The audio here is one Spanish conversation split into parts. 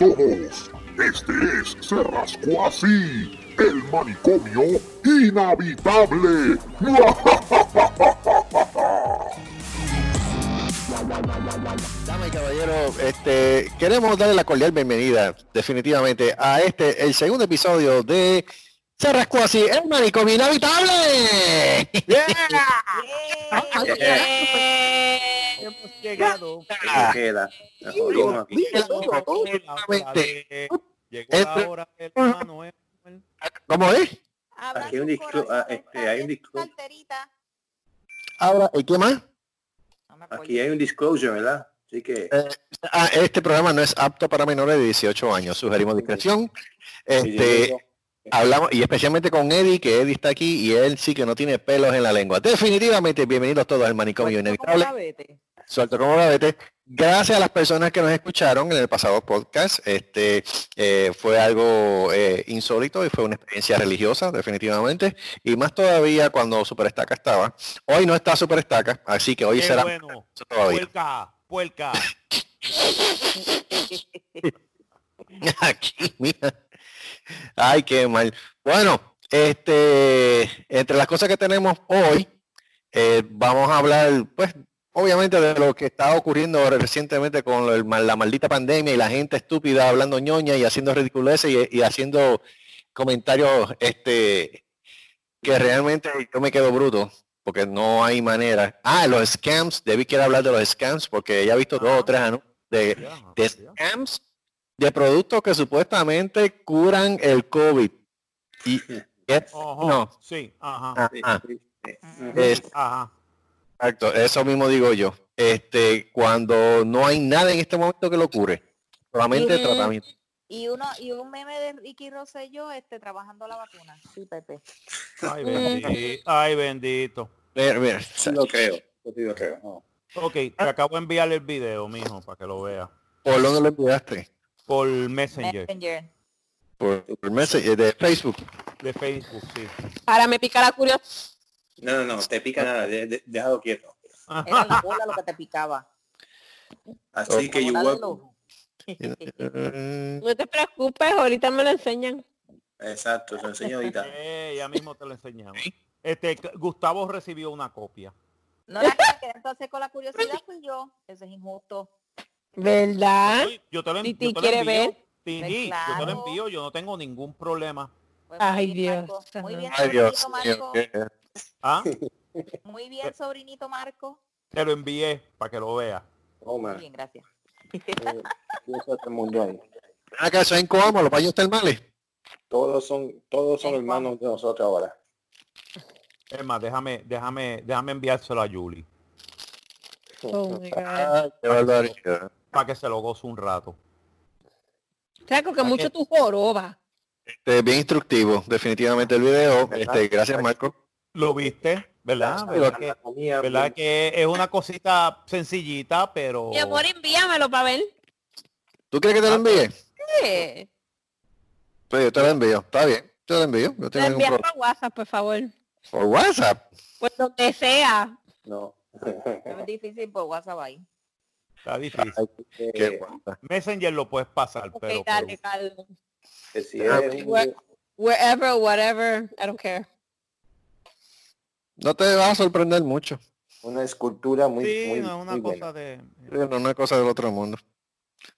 todos. Este es Se Rascó Así, el manicomio inhabitable. Damas y caballeros, este, queremos darle la cordial bienvenida, definitivamente, a este, el segundo episodio de Se Rascó Así, el manicomio inhabitable. Hemos llegado. Queda. Nos Digo, jodimos aquí. Definitivamente. Llegó la hora del Manuel. ¿Cómo es? Aquí hay un sus disclo- ah, este, hay un. Ahora, ¿y qué más? Aquí hay un disclosure, ¿verdad? Así que Eh, ah, este programa no es apto para menores de 18 años. Sugerimos discreción. Este, hablamos, y especialmente con Eddie, que Eddie está aquí y él sí que no tiene pelos en la lengua. Definitivamente, bienvenidos todos al manicomio inevitable. Suelto como la vete. Gracias a las personas que nos escucharon en el pasado podcast. Este eh, fue algo eh, insólito y fue una experiencia religiosa, definitivamente. Y más todavía cuando Superestaca estaba. Hoy no está Superestaca, así que hoy Qué será bueno. todavía. Puerca, puerca. Aquí, mira. Ay, qué mal. Bueno, este, entre las cosas que tenemos hoy, eh, vamos a hablar, pues, obviamente de lo que está ocurriendo recientemente con el la maldita pandemia y la gente estúpida hablando ñoña y haciendo ridiculeces y, y haciendo comentarios, este, que realmente yo me quedo bruto porque no hay manera. Ah, los scams, Debbie quiere hablar de los scams porque ella ha visto dos o tres anuncios de, Ya, de ya. scams de productos que supuestamente curan el COVID. Y no, Sí, ajá. sí, sí. Exacto, eso mismo digo yo. Este, cuando no hay nada en este momento que lo cure, solamente Mm. tratamiento. Y uno y un meme de Ricky Rosselló este trabajando la vacuna. Sí, Pepe. Ay, bendito. Ay, bendito. Mira, mira, Sí lo creo. Sí lo creo. no. Ok, te acabo de enviarle el video, mijo, para que lo vea. ¿Por dónde lo enviaste? Por Messenger Messenger. Por, por Messenger de Facebook. de Facebook, sí. Ahora me pica la curiosidad. No, no, no, te pica nada, de- de- déjalo quieto. Era la bola lo que te picaba. Así que. Eh, No te preocupes, ahorita me lo enseñan. Exacto, se lo enseño ahorita. Eh, ya mismo te lo enseñamos. Este, Gustavo recibió una copia. No la entonces con la curiosidad fui yo. Eso es injusto. ¿Verdad? Oye, Yo te lo, ¿Y yo ti te lo quiere envío. ver? Sí, Pues yo te lo claro. envío, yo no tengo ningún problema. Pues Ay, bien, Dios. Marco. Muy bien, Ay, Dios Marco. qué- ¿Ah? Muy bien, sobrinito Marco. Te lo envié para que lo vea. Oh, Muy bien, gracias. Eh, eso es incómodo, los paños termales. Todos son, todos son hermanos de nosotros ahora. Es más, déjame, déjame, déjame enviárselo a Julie Oh my God. Ay, para que se lo goce un rato. Que mucho tu joroba. Este, bien instructivo, definitivamente el video. Este, gracias Marco. ¿Lo viste? ¿Verdad? ¿Verdad que, anatomía, verdad que es una cosita sencillita, pero... Mi amor, envíamelo para ver. ¿Tú quieres que te lo envíe? Sí. Pues yo te lo envío. Está bien, te lo envío. No Te tengo ningún envías problema. por WhatsApp, por favor. Por WhatsApp. Pues donde sea. No. Es difícil por WhatsApp ahí. Está difícil. Eh, Qué. Messenger lo puedes pasar, Ok, pero... dale, pero- Carlos. que si Ah, es un- Where- Wherever, whatever, I don't care. No te vas a sorprender mucho. una escultura muy, Sí, muy, no una muy cosa buena. de... Una cosa del otro mundo.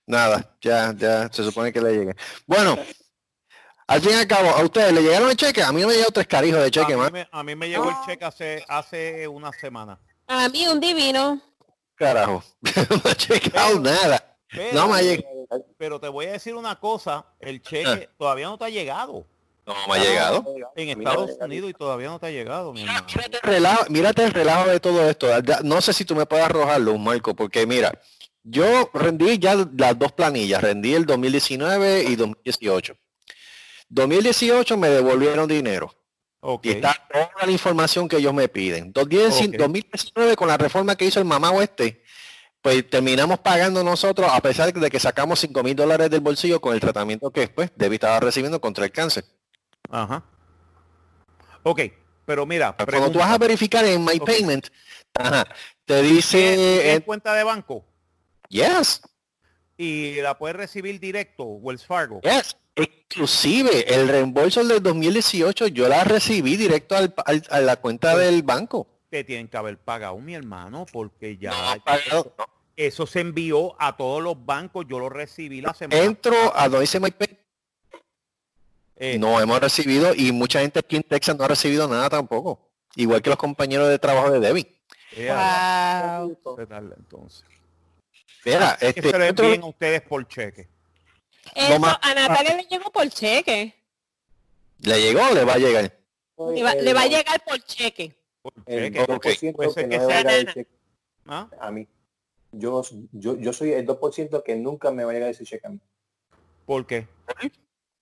Nada, ya, ya se supone que le llegue. Bueno, al fin y al cabo, ¿a ustedes le llegaron el cheque? A mí no me llegó tres carijos de A cheque, mí, más. me, a mí me llegó el Ah. cheque hace, hace una semana. A mí un divino. Carajo. no ha llegado nada. Pero, No me ha llegado. pero te voy a decir una cosa, el cheque todavía no te ha llegado. No me ha llegado. En Estados Unidos y todavía no te ha llegado, mi. Mírate el relajo, mírate el relajo de todo esto. No sé si tú me puedes arrojarlo, Marco, porque mira, yo rendí ya las dos planillas, rendí el 2019 y 2018. 2018 me devolvieron dinero Ok. y está toda la información que ellos me piden. 2010 Ok. 2019 con la reforma que hizo el mamá oeste, pues terminamos pagando nosotros a pesar de que sacamos 5 mil dólares del bolsillo con el tratamiento que después Debbie estaba recibiendo contra el cáncer. Ajá. Ok, pero mira, Cuando tú vas a verificar en My. Payment, ajá, te ¿tienes- dice, eh, cuenta de banco? yes, y la puedes recibir directo, Wells Fargo. Yes. Inclusive el reembolso del 2018 yo la recibí directo al- al- a la cuenta del banco. Te tienen que haber pagado, mi hermano, porque ya Pagado. eso se envió a todos los bancos. Yo lo recibí la semana. Entro a donde dice MyPay. Eh, No hemos recibido y mucha gente aquí en Texas no ha recibido nada tampoco. Igual que los compañeros de trabajo de Debbie. eh, a- Wow. ¿qué tal, entonces? Mira, que este, se lo otro- envíen a ustedes por cheque. Eso, más- a Natalia le llegó por cheque. ¿le llegó o le va a llegar? Le va, le va a llegar por cheque. Por El cheque. Ok. 2% Puede ser que que no me va a llegar el nana. cheque ¿Ah? a mí. Yo, yo, yo soy el 2% que nunca me va a llegar ese cheque a mí. ¿Por qué?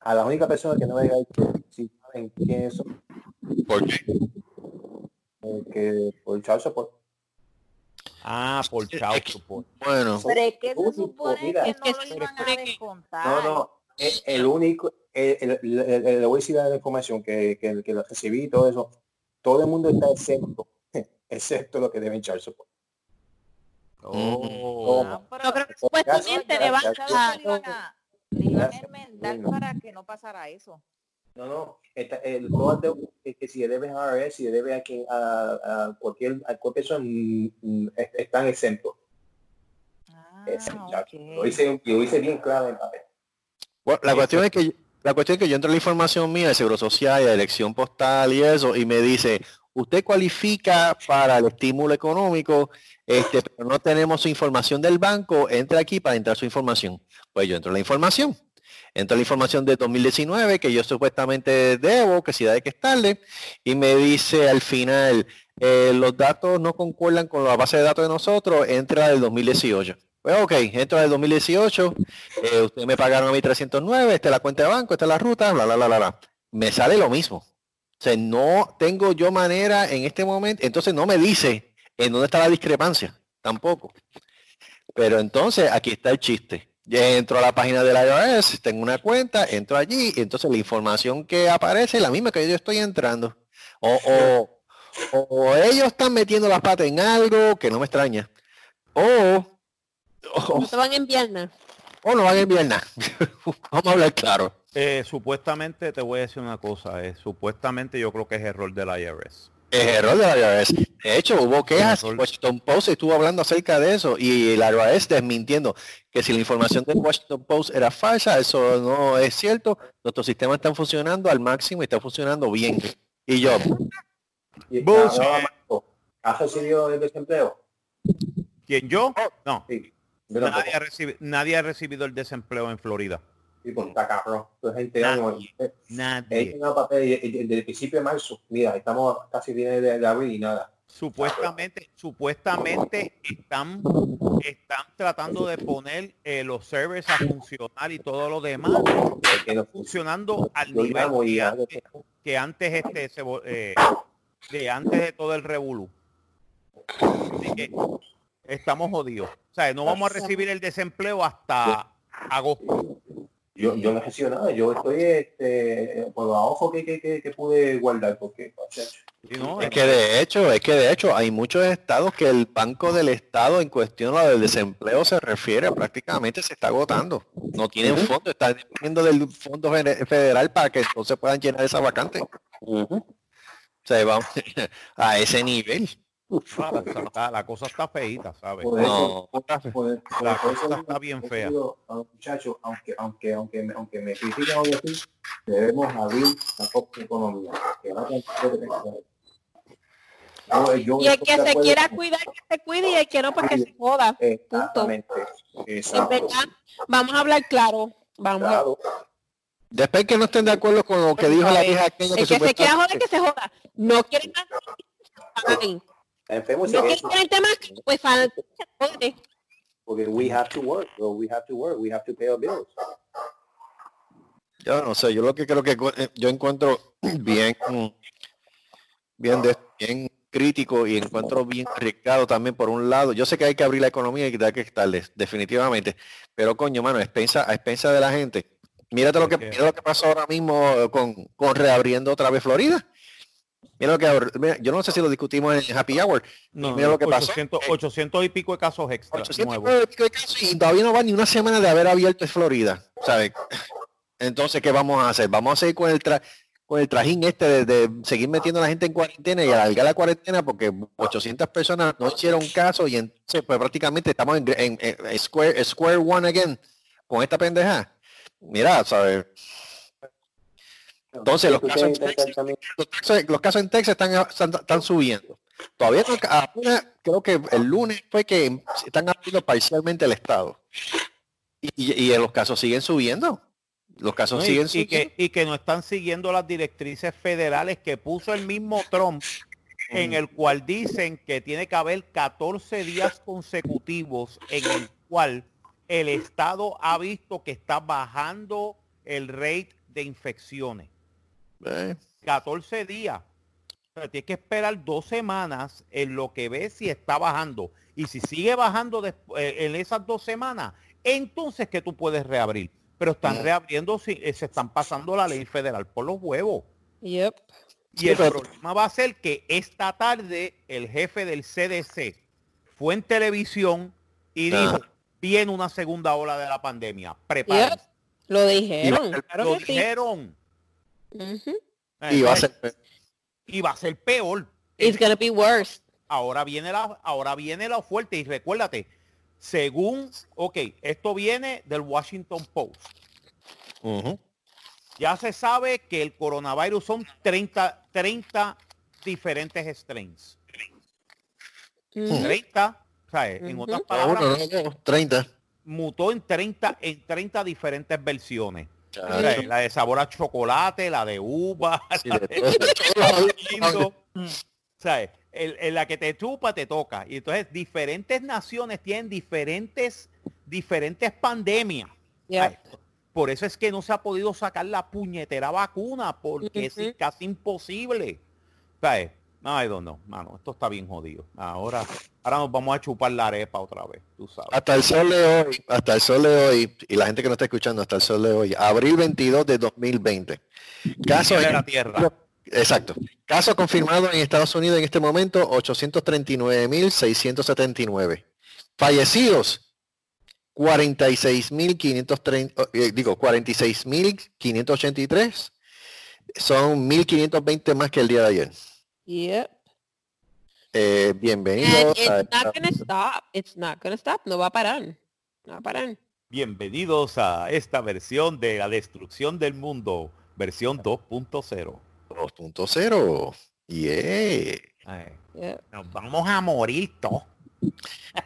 A la única persona que no me el cheque, si saben quiénes son, ¿Por qué? eh, que por child support. Ah, por child support. Bueno, Pero es que se supone mira. que que no lo iban a que- descontar. No, no, el, el único, el, el- el- el- le voy a decir la información que, que, que lo recibí y todo eso. Todo el mundo está exento, excepto lo que deben child support. Oh. Ah, pero- Yo creo que Gracias, supuestamente le van gracias. ¿Sabes a... le iban a, enmendar para que no pasara eso? No, no, está, el, deudas que, que si debes a IRS, si debes a, quien, a, a cualquier, a cualquier persona, mm, mm, est- están exentos. Ah, Ese, ya, ok. Lo hice, lo hice bien claro en papel. bueno, la cuestión es que la cuestión es que yo entro en la información mía de Seguro Social y de elección postal y eso, y me dice, usted cualifica para el estímulo económico, este, pero no tenemos su información del banco, entre aquí para entrar su información. Pues yo entro en la información. Entro en la información de 2019 que yo supuestamente debo, que si hay que estarle, y me dice al final, eh, los datos no concuerdan con la base de datos de nosotros, entra del 2018. Pues ok, entra del 2018, eh, ustedes me pagaron a mí 309, esta es la cuenta de banco, esta es la ruta, bla, bla, bla, bla, bla. Me sale lo mismo. O sea, no tengo yo manera en este momento, entonces no me dice en dónde está la discrepancia, tampoco. Pero entonces aquí está el chiste. Ya entro a la página del IRS, tengo una cuenta, entro allí, y entonces la información que aparece es la misma que yo estoy entrando. O, o, o ellos están metiendo las patas en algo que no me extraña. O, o, No te van a enviar nada. o no van a enviar nada. Vamos a hablar claro. Eh, supuestamente, te voy a decir una cosa. eh, supuestamente yo creo que es error del IRS. Es error de la IRS. De hecho, hubo quejas. error. Washington Post estuvo hablando acerca de eso y la IRS desmintiendo que si la información del Washington Post era falsa, eso no es cierto. Nuestros sistemas están funcionando al máximo y está funcionando bien. Y yo, Y- no, ¿Has recibido el desempleo? ¿Quién yo? No. Sí. Nadie ha, recibi- nadie ha recibido el desempleo en Florida. Sí, pues está cabrón. Pues, gente, Nadie. vamos, eh, he Nadie. llenado papel y- y- desde el principio de marzo. Mira, estamos casi bien de, de abril y nada. Supuestamente, supuestamente están, están tratando de poner eh, los servers a funcionar y todo lo demás no funcionando al nivel y que antes, que antes este se eh, de antes de todo el revolú. Así que estamos jodidos. O sea, no vamos a recibir el desempleo hasta agosto. Yo, yo no recibo nada. Yo estoy este, por los ahorros que, que, que, que pude guardar porque es que de hecho, es que de hecho hay muchos estados que el banco del estado en cuestión a lo del desempleo se refiere prácticamente se está agotando. No tienen fondo, están dependiendo del fondo fede- federal para que entonces puedan llenar esa vacante. O sea, vamos a ese nivel. Ah, La, está- la cosa está feita, ¿sabes? Por No. eso, por, por- La por eso cosa mismo, está bien fea. digo muchachos, aunque, aunque, aunque, me, aunque me critiquen hoy aquí, debemos abrir la economía. Que crecer. Yo- Y el que se quiera con- cuidar, que se cuide y el que no, pues que se joda. Exactamente. En Exacto. verdad, vamos a hablar claro. Vamos a Claro. Después que no estén de acuerdo con lo que dijo la vieja aquella que El que se quiera joder, que se joda. No quieren más. No quieren temas, pues porque we have to work, bro. we have to work, we have to pay our bills. Yo no sé, yo lo que creo que eh, yo encuentro bien, bien, de, bien crítico y encuentro bien arriesgado también por un lado. Yo sé que hay que abrir la economía y que hay que estarles, definitivamente. Pero coño, mano, a expensa, a expensa de la gente. Mírate lo que- mira lo que pasó ahora mismo con, con reabriendo otra vez Florida. Mira lo que mira, yo no sé si lo discutimos en Happy Hour. No, Mira lo que pasó. 800, 800 y pico de casos extra 800 nuevos. y pico de casos y todavía no va ni una semana de haber abierto Florida, ¿sabes? Entonces, ¿qué vamos a hacer? Vamos a seguir con el tra- con el trajín este de, de seguir metiendo a la gente en cuarentena y alargar la cuarentena porque 800 personas no hicieron caso y entonces pues prácticamente estamos en, en- en square, square one again con esta pendeja. Mira, ¿sabes? Entonces, los casos en Texas- también- los casos, los casos en Texas están, están, están subiendo. Todavía no, apenas creo que el lunes fue que están abriendo parcialmente el estado. Y, y- y los casos siguen subiendo. Los casos ¿no? Y- siguen y, subiendo. que, y que no están siguiendo las directrices federales que puso el mismo Trump, en el cual dicen que tiene que haber 14 días consecutivos en el cual el Estado ha visto que está bajando el rate de infecciones. Eh, 14 días. Pero tienes que esperar dos semanas en lo que ves si está bajando. Y si sigue bajando eh, en esas dos semanas, entonces que tú puedes reabrir. Pero están Mm. reabriendo, si, eh, se están pasando la ley federal por los huevos. Yep. Y el problema va a ser que esta tarde el jefe del CDC fue en televisión y dijo, viene una segunda ola de la pandemia. Prepárense. Lo dijeron. Claro Lo que dijeron. Ujú. y va a ser y va a ser peor. It's gonna be worse. ahora viene la ahora viene la fuerte y recuérdate según ok esto viene del Washington Post Ujú. ya se sabe que el coronavirus son 30 30 diferentes strains Ujú. 30 ¿sabes? en Ujú. otras palabras uno, no, no, 30. mutó en 30 en 30 diferentes versiones La de sabor a chocolate la de uva Sí, la de. ¿Sabes? El- en la que te chupa te toca. Y entonces diferentes naciones tienen diferentes, diferentes pandemias. Por eso es que no se ha podido sacar la puñetera vacuna, porque es casi imposible. ¿Sabes? Ay, don't know, mano, esto está bien jodido. Ahora, ahora nos vamos a chupar la arepa otra vez, tú sabes. Hasta el sol de hoy, hasta el sol de hoy, y la gente que no está escuchando, hasta el sol de hoy, abril 22 de 2020. Caso de la tierra. Exacto. Caso confirmado en Estados Unidos en este momento, 839.679. Fallecidos, 46.530, eh, digo, 46.583. Son 1.520 más que el día de ayer. Yep. Eh, And bienvenidos it's a not gonna stop. It's not gonna stop. No va a parar. No va a parar. Bienvenidos a esta versión de la destrucción del mundo, versión 2.0. 2.0. Yeah. Nos vamos a morir todos.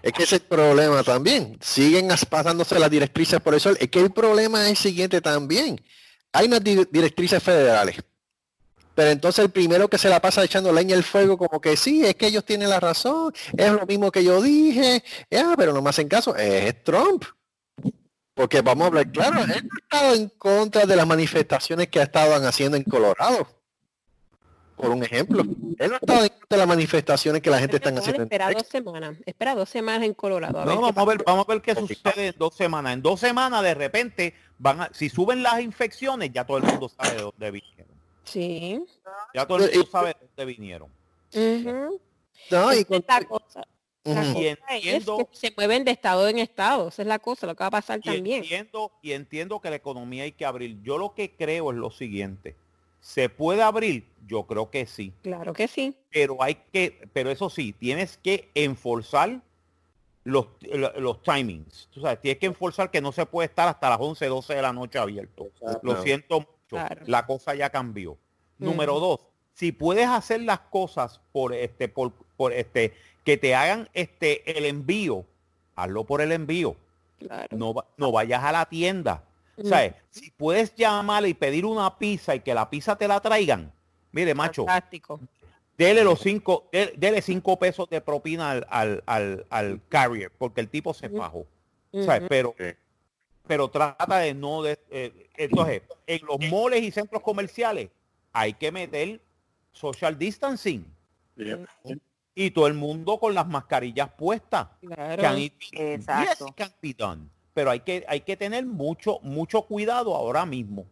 Es que ese es el problema también. Siguen as- pasándose las directrices por eso. Es que el problema es el siguiente también. Hay unas di- directrices federales. Pero entonces el primero que se la pasa echando leña al fuego como que sí, es que ellos tienen la razón, es lo mismo que yo dije, ah, pero no me hacen caso, es Trump. Porque vamos a hablar claro, él no ha estado en contra de las manifestaciones que estaban haciendo en Colorado. Por un ejemplo. Él no ha estado en contra de las manifestaciones que la gente está haciendo en espera dos semanas. Espera dos semanas en Colorado. A No, vamos a ver, vamos a ver qué sucede en dos semanas. En dos semanas de repente van a, si suben las infecciones, ya todo el mundo sabe de dónde vinieron. Sí. Ya todo el mundo sabe de dónde vinieron. Ujú. No, y con- la cosa. La entiendo- que se mueven de estado en estado. Esa es la cosa, lo que va a pasar Y también. entiendo, y entiendo que la economía hay que abrir. Yo lo que creo es lo siguiente. ¿Se puede abrir? Yo creo que sí. Claro que sí. Pero hay que, pero eso sí, tienes que enforzar los, lo- los timings. Tú sabes, tienes que enforzar que no se puede estar hasta las 11, 12 de la noche abierto. Lo siento Claro. La cosa ya cambió. Número dos, si puedes hacer las cosas por este, por, por este, que te hagan este el envío, hazlo por el envío. Claro. No, va- no vayas a la tienda. ¿Sabes? Si puedes llamar y pedir una pizza y que la pizza te la traigan, mire, macho, Fantástico. dele los cinco, de- dele cinco pesos de propina al, al, al, al carrier, porque el tipo se fajó. ¿sabes? Ujú. Pero, Sí. Pero trata de no de, eh, entonces, en los moles y centros comerciales hay que meter social distancing y todo el mundo con las mascarillas puestas. Claro. Can it be- Exacto. yes, it can be done. Pero hay que, hay que tener mucho, mucho cuidado ahora mismo.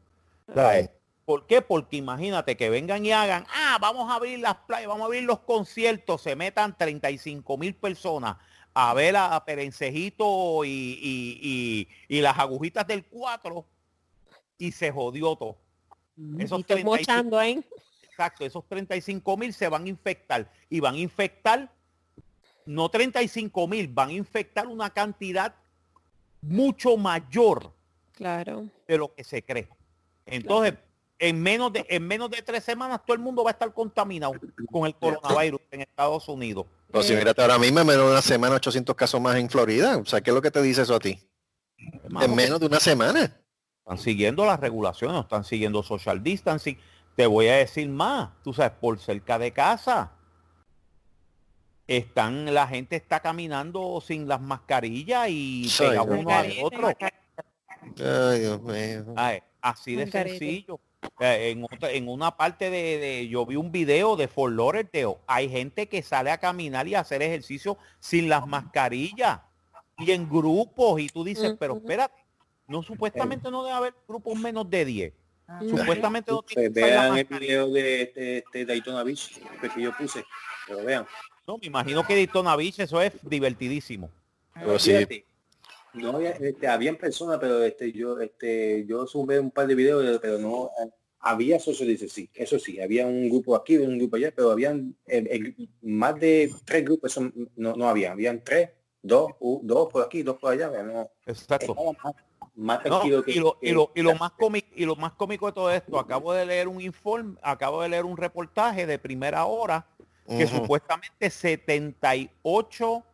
¿sabes? ¿Por qué? Porque imagínate que vengan y hagan, ah, vamos a abrir las playas, vamos a abrir los conciertos, se metan 35 mil personas a ver a Perencejito y, y, y, y las agujitas del 4 y se jodió todo. Esos Y estoy 35 mochando ahí. Exacto, esos 35 mil se van a infectar y van a infectar, no 35 mil, van a infectar una cantidad mucho mayor Claro. de lo que se cree. Entonces, en menos de en menos de tres semanas todo el mundo va a estar contaminado con el coronavirus en Estados Unidos. Pero si mírate ahora mismo, en menos de una semana, 800 casos más en Florida. O sea, ¿qué es lo que te dice eso a ti? Hermano, En menos de una semana. están siguiendo las regulaciones, no están siguiendo social distancing. Te voy a decir más, tú sabes, por cerca de casa. Están, la gente está caminando sin las mascarillas y Sí. pegado uno al otro. Ay, Dios mío. Ay, así de sencillo. En, otra- en una parte de, de- yo vi un video de Fort Lauderdale. Hay gente que sale a caminar y a hacer ejercicio sin las mascarillas y en grupos y tú dices, pero espérate, no supuestamente no debe haber grupos menos de 10. Ah. Supuestamente no tiene que vean el video de este, este Daytona Beach que yo puse. Pero vean. No, me imagino que Daytona Beach eso es divertidísimo. Pero sí, Fíjate, no había, este, habían personas, pero este, yo, este, yo sumé un par de videos, pero no había social distancing, sí, eso sí, había un grupo aquí, un grupo allá, pero habían eh, eh, más de tres grupos, eso no, no había, habían tres, dos, u- dos por aquí, dos por allá, no, Exacto. estaba más, más No, tranquilo que, y, lo, y, que- lo, y lo más cómico y lo más cómico de todo esto, acabo de leer un informe, acabo de leer un reportaje de primera hora que supuestamente 78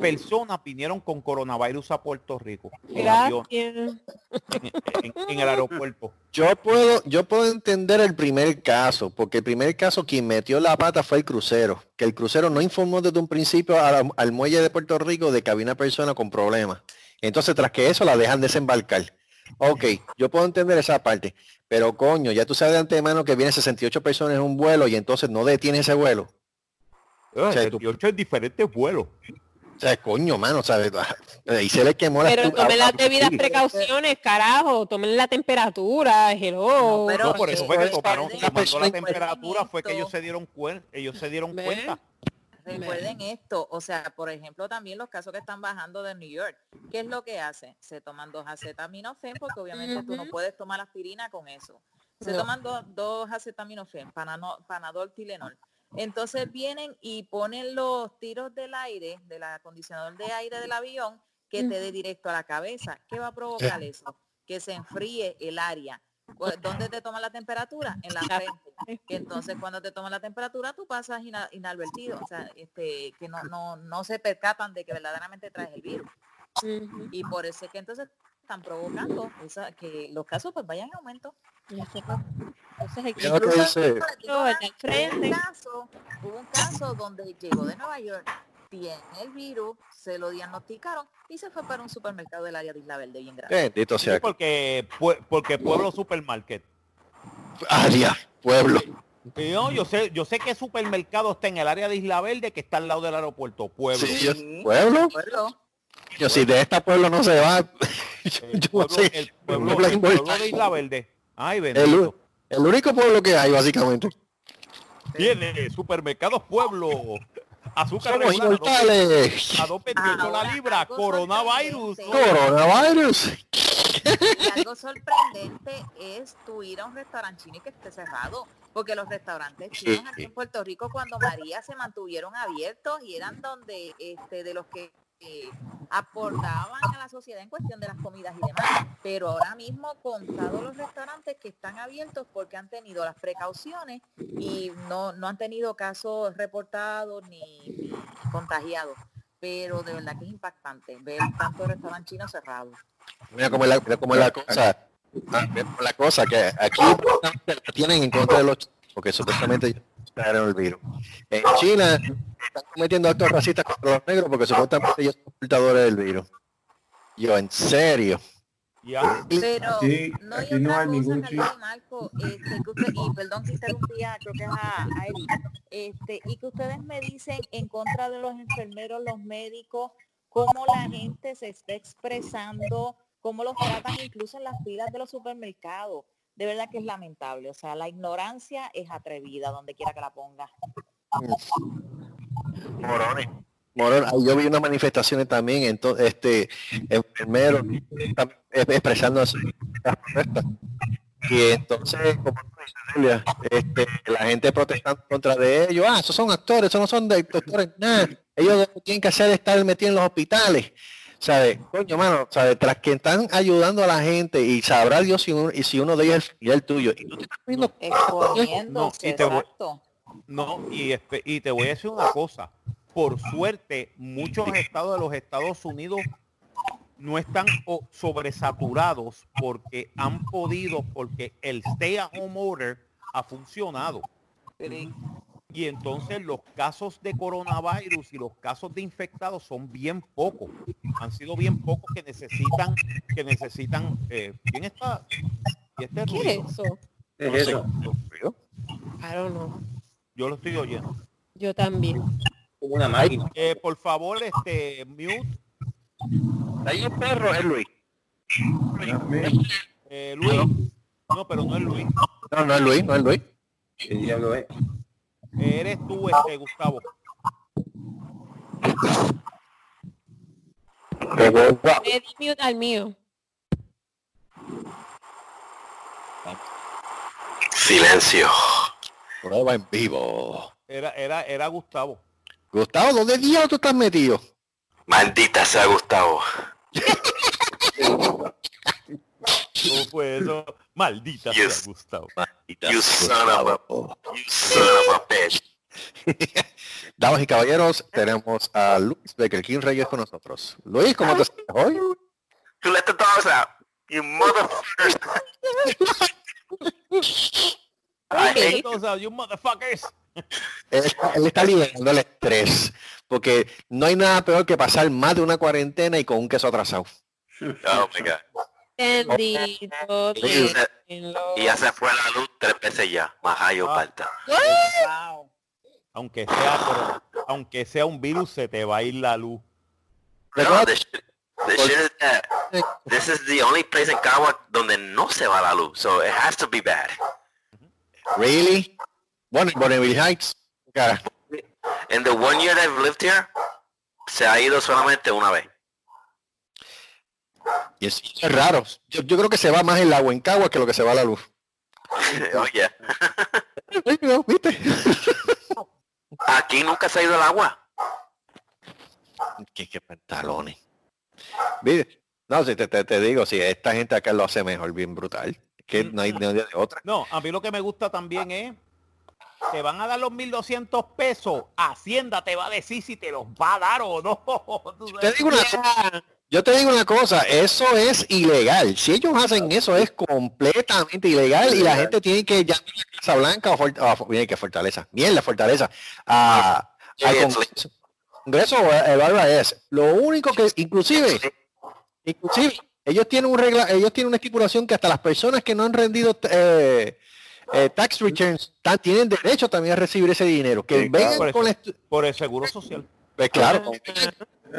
personas vinieron con coronavirus a Puerto Rico en, avión, Gracias. en- en el aeropuerto. Yo puedo, yo puedo entender el primer caso, porque el primer caso quien metió la pata fue el crucero, que el crucero no informó desde un principio la- al muelle de Puerto Rico de que había una persona con problemas. Entonces, tras que eso, la dejan desembarcar. Ok, yo puedo entender esa parte, pero coño, ya tú sabes de antemano que vienen 68 personas en un vuelo y entonces no detienes ese vuelo. sea, tú- 78 en diferentes vuelos. O sea, coño, mano, ¿sabes? Y se le quemó la Pero tomen a- las a- debidas precauciones, carajo. Tomen la temperatura, hello. No, pero- No, por eso fue que tomaron, la temperatura, fue que ellos se dieron cuenta, ellos se dieron cuenta. Recuerden esto, o sea, por ejemplo, también los casos que están bajando de New York. ¿Qué es lo que hacen? Se toman dos acetaminofén, porque obviamente tú no puedes tomar aspirina con eso. Se No. toman do- dos acetaminofén, panano- panadol, tilenol. Entonces vienen y ponen los tiros del aire, del acondicionador de aire del avión, que te dé directo a la cabeza. ¿Qué va a provocar eso? Que se enfríe el área. ¿Dónde te toma la temperatura? En la frente. Que entonces cuando te toman la temperatura tú pasas ina- inadvertido, o sea, este, que no, no, no se percatan de que verdaderamente traes el virus. Y por eso es que entonces están provocando esa, que los casos pues vayan en aumento. Entonces, el dice. No, el del hubo frente. un caso, hubo un caso donde llegó de Nueva York, tiene el virus, se lo diagnosticaron y se fue para un supermercado del área de Isla Verde bien grande. Bendito Sí, sea. porque, pue- porque Pueblo Supermarket. Aria, pueblo. No, yo sé, yo sé que supermercado está en el área de Isla Verde que está al lado del aeropuerto, Pueblo. Sí, yo- Sí. pueblo. Pueblo. Yo si de este pueblo no se va, yo, El yo pueblo, no sé. el pueblo- el pueblo de Isla Verde. Ay, El, bendito. u- el único pueblo que hay, básicamente. Tiene supermercados Pueblo. Azúcar Somos regular a dos- inmortales. a 2.28 la libra. algo Coronavirus. Coronavirus. Y algo sorprendente es tu ir a un restaurante chino y que esté cerrado. Porque los restaurantes chinos aquí en Puerto Rico cuando María se mantuvieron abiertos y eran donde este de los que eh, aportaban a la sociedad en cuestión de las comidas y demás. Pero ahora mismo contados los restaurantes que están abiertos porque han tenido las precauciones y no, no han tenido casos reportados ni, ni contagiados. Pero de verdad que es impactante ver tantos restaurantes chinos cerrados. Mira cómo es la, mira cómo es la cosa. Ah, la cosa que aquí la tienen en contra de los porque supuestamente trajeron el virus. En China están cometiendo actos racistas contra los negros porque supuestamente ellos son portadores del virus. Yo, en serio. Ya. Pero Sí, no hay no hay cosa, ningún Carlos y Marco, este, que usted- y perdón que interrumpía, creo que es a, a Eric, este, y que ustedes me dicen en contra de los enfermeros, los médicos, cómo la gente se está expresando, cómo los tratan incluso en las filas de los supermercados. De verdad que es lamentable. O sea, la ignorancia es atrevida donde quiera que la ponga. Morones. Morón, ahí yo vi unas manifestaciones también, entonces, este, enfermeros también expresando sus protestas. Y entonces, como tú dices, Celia, este, la gente protestando contra de ellos, ah, esos son actores, esos no son de doctores, nada. Ellos lo que tienen que hacer es estar metidos en los hospitales. ¿Sabes? Coño, mano, ¿sabes? Tras que están ayudando a la gente y sabrá Dios si uno, y si uno de ellos es el tuyo. Y tú te estás poniendo Exponiéndose, y te voy-. No, y, te voy a decir una cosa. Por suerte, muchos estados de los Estados Unidos no están sobresaturados porque han podido, porque el stay at home order ha funcionado. Y entonces los casos de coronavirus y los casos de infectados son bien pocos. Han sido bien pocos que necesitan, que necesitan, eh, ¿quién está? ¿Y este ¿Qué es eso? Es eso, I don't know. Yo lo estoy oyendo. Yo también. como una máquina. Eh, por favor, este, mute. Ahí el perro es Luis. Eh, Luis. No, pero no es Luis. No, no es Luis, no es Luis. ¿Qué diablo es? Eh, Eres tú, este, Gustavo. Le di mute al mío. Silencio. Prueba en vivo. Era, era, era Gustavo. Gustavo, ¿dónde diablos tú estás metido? Maldita sea Gustavo. ¿Cómo fue eso? Maldita Yes. sea Gustavo. You son of a, you son of a bitch. Damas y caballeros, tenemos a Luis Becker King Reyes con nosotros. Luis, ¿cómo te sientes hoy? You let the dogs out. You motherfuckers. I hate you motherfuckers. Él está, él está liberando el estrés, porque no hay nada peor que pasar más de una cuarentena y con un queso atrasado. Oh my god. Bendito. Y, se- y ya se fue la luz tres veces ya. Majayo Ah. falta. Wow. Aunque sea, pero- aunque sea un virus, se te va a ir la luz. No, the shit, the shit is that this is the only place in Cagua donde no se va la luz. So it has to be bad. Really? Bueno, en Bonneville Heights. cara, In the one year that I've lived here, se ha ido solamente una vez. Y es, es raro. Yo, yo creo que se va más el agua en Cagua que lo que se va la luz. oh yeah. ¿Viste? Aquí nunca se ha ido el agua. qué, qué pantalones. Mire, no, si te, te, te digo, si esta gente acá lo hace mejor, bien brutal. Que no hay no hay de otra. No, a mí lo que me gusta también es, te van a dar los 1.200 pesos, Hacienda te va a decir si te los va a dar o no. Te digo una cosa, yo te digo una cosa, eso es ilegal. Si ellos hacen eso es completamente ilegal y la gente tiene que llamar a Casa Blanca o, miren que Fortaleza, mierda Fortaleza, a, al Congreso, Congreso o el IRS. Lo único que, inclusive, inclusive, ellos tienen un regla, ellos tienen una estipulación que hasta las personas que no han rendido eh, eh, tax returns tan- tienen derecho también a recibir ese dinero. Que Sí, claro, vengan por eso. con la estu- Por el seguro social. Pues claro, Eh,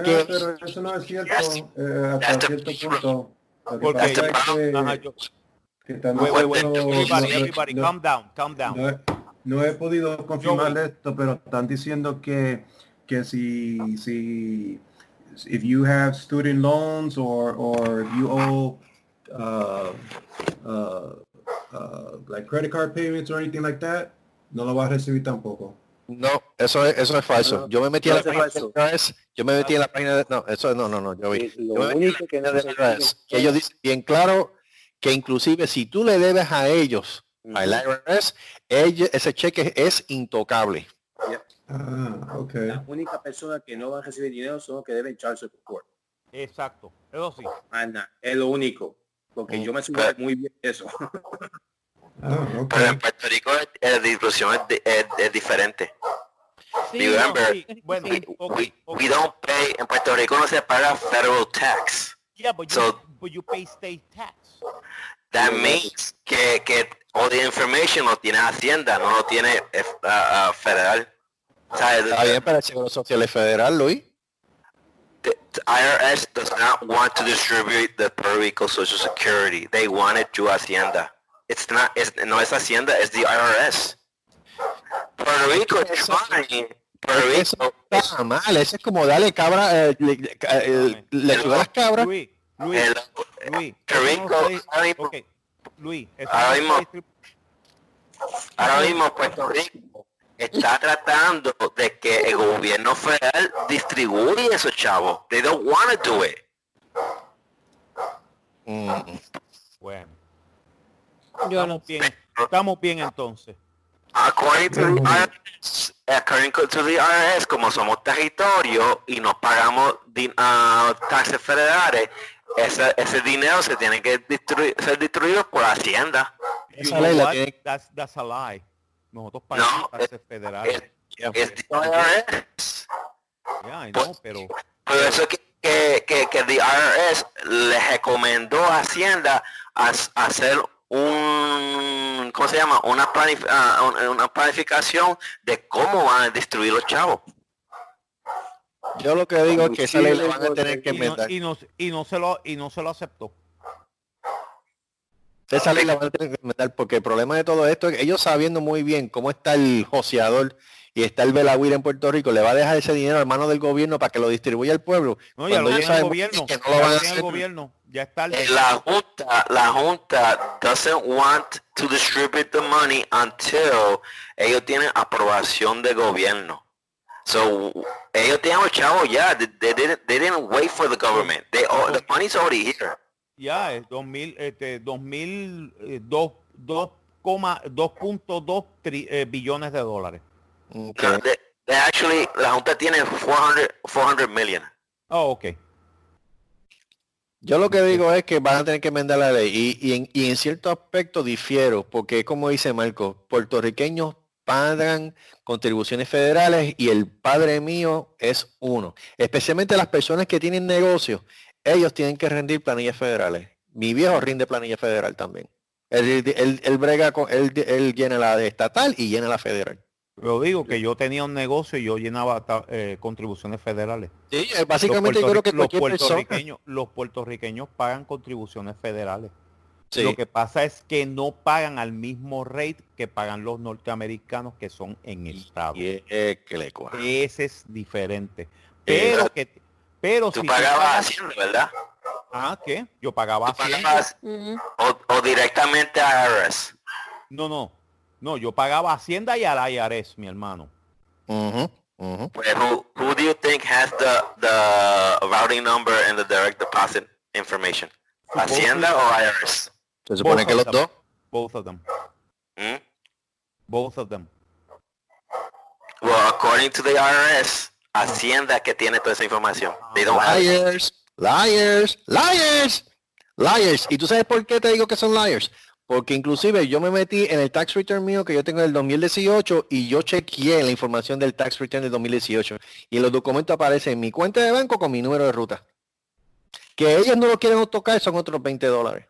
que- pero eso no es cierto Yes. eh, hasta cierto punto. Lo que Porque pasa yo- es que, Ajá, yo- que están wait, wait, wait, everybody, no- everybody, no- calm down, calm down. no he, no he podido confirmar esto, pero están diciendo que, que si, si if you have student loans or, or if you owe uh, uh, uh, like credit card payments or anything like that, no lo vas a recibir tampoco. No, eso es, eso es falso. No, yo me metí a no la es página falso. yo me metí en la página de, no, eso no, no, no, yo vi. Lo Yo en único la que del se IRS, que ellos dicen bien claro que inclusive si tú le debes a ellos, al IRS, ellos, ese cheque es intocable. Ah, ok. La única persona que no va a recibir dinero son los que deben child support. Exacto, eso sí. Anda, es lo único. Porque Mm. yo me subo muy bien eso. Ah, ok. Pero en Puerto Rico la distribución es, di- es- es diferente. Sí, Remember, sí, bueno, We, ok, we, ok. we don't pay, en Puerto Rico no se paga federal tax. Yeah, but you, so- but you pay state tax. That means que, que all the information lo tiene Hacienda, no lo tiene ah, ah, federal. O sea, Está bien, pero el Seguro Social es federal, Luis. the, the IRS does not want to distribute the Puerto Rico Social Security. They want it to Hacienda. It's not, it's, no es Hacienda, es the IRS. Puerto Rico Es trying. Puerto Es Rico está mal, eso es como darle cabra, eh, le, le- eh, lechuga a las cabras. Luis, Luis, el, Luis. Puerto Rico, ahora mismo, ok, Luis, Ahora mismo- ahora mismo Puerto Rico está tratando de que el gobierno federal distribuya esos chavos. They don't want to do it. Mm. Bueno, Yo no estamos bien, estamos bien entonces. According to the IRS, according to the IRS, como somos territorio y nos pagamos ah, taxes federales, ese, ese dinero se tiene que destruir, ser destruido por Hacienda. Esa ley la what? tiene- That's, that's a lie. Nosotros pagamos No, taxes federales. Es the IRS. Ya, I know, pero eso que, que, que, que the IRS le recomendó a Hacienda a, a hacer un, ¿cómo se llama? Una, planif- ah, un- una planificación de cómo van a destruir los chavos. Yo lo que digo es que esa ley la van a tener que y no, inventar. y no, y no se lo y no se lo aceptó. Esa ley la van a tener que inventar porque el problema de todo esto es que ellos sabiendo muy bien cómo está el joseador y está el Belagüir en Puerto Rico, le va a dejar ese dinero a manos del gobierno para que lo distribuya al pueblo. No, ya lo ellos el gobierno. que no lo ya van a lo tiene el hacer. gobierno. Ya es tarde. Eh, La junta, la junta doesn't want to distribute the money until ellos tienen aprobación de gobierno. So ellos tienen los chavos ya. They, they didn't, they didn't wait for the government. They, oh, the money's already here. Ya es 2000 este 2000 eh, dos- dos coma- 2.2 tri- eh, billones de dólares. Ok. No, they- they actually, la junta tiene 400, 400 million. Oh, ok. Yo lo que digo es que van a tener que enmendar la ley y, y en, y en cierto aspecto difiero, porque como dice Marco, puertorriqueños pagan contribuciones federales y el padre mío es uno. Especialmente las personas que tienen negocios, ellos tienen que rendir planillas federales. Mi viejo rinde planilla federal también. Él, él- él brega con, él, él llena la de estatal y llena la federal. Lo digo que yo tenía un negocio y yo llenaba eh, contribuciones federales. Sí, eh, básicamente yo los, creo que los persona. puertorriqueños, los puertorriqueños pagan contribuciones federales. Sí. Lo que pasa es que no pagan al mismo rate que pagan los norteamericanos que son en estado. Y es que le cuaja. Ese es diferente. Pero que pero Tú si pagabas Hacienda, ¿verdad? ah, ¿qué? Yo pagaba Tú o, o directamente a IRS. No, no. No, yo pagaba Hacienda y al IRS, mi hermano. Ujú. Pues, who, who do you think has the, the routing number and the direct deposit information? Hacienda o IRS? Se supone Both que of los them. dos. Both of them. Hmm? Both of them. Well, according to the IRS, Hacienda que tiene toda esa información. They don't have. Liars, liars, liars, liars. ¿Y tú sabes por qué te digo que son liars? Porque inclusive yo me metí en el tax return mío que yo tengo del 2018 y yo chequeé la información del tax return del 2018 y en los documentos aparece en mi cuenta de banco con mi número de ruta. Que ellos no lo quieren tocar son otros 20 dólares.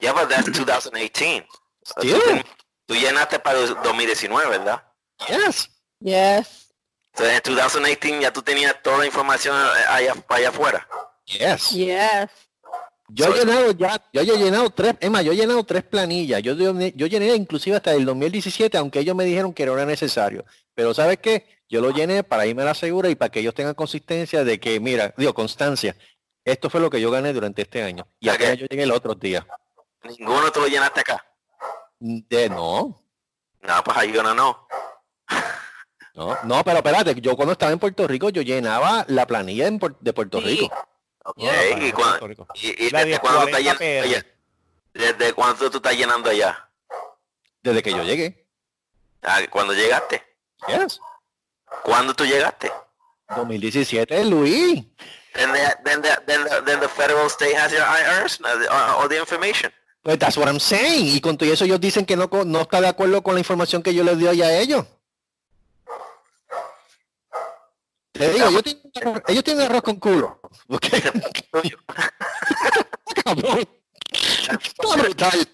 Yeah, but that's 2018. Still. Tú, tú llenaste para el 2019, ¿verdad? Yes. Yes. Entonces en 2018 ya tú tenías toda la información eh, allá, allá afuera. Yes. Yes. Yo he llenado ya, yo he llenado tres, es más, yo he llenado tres planillas. Yo, yo, yo llené inclusive hasta el 2017, aunque ellos me dijeron que no era necesario. Pero ¿sabes qué? Yo lo llené para irme a la segura y para que ellos tengan consistencia de que, mira, digo, constancia. Esto fue lo que yo gané durante este año. Y Ok. acá yo llegué el otro día. Ninguno te lo llenaste acá. De no. No, pues ayuda no, no. No, no, pero espérate, yo cuando estaba en Puerto Rico yo llenaba la planilla de Puerto. Rico. La ¿y, cuán- y, y desde de cuándo estás 40 llenando PR. allá? ¿Desde cuándo tú estás llenando allá? Desde que yo llegué. Ah, ¿Cuándo llegaste? Yes. ¿Cuándo tú llegaste? 2017, Luis. Then the, then the, then the, then the federal state has your IRS, uh, uh, all the information. Pues that's what I'm saying. Y con todo eso ellos dicen que no, no está de acuerdo con la información que yo les doy a ellos. Te digo, ellos tienen, ellos tienen arroz con culo. Ok. Cabrón. Está brutal.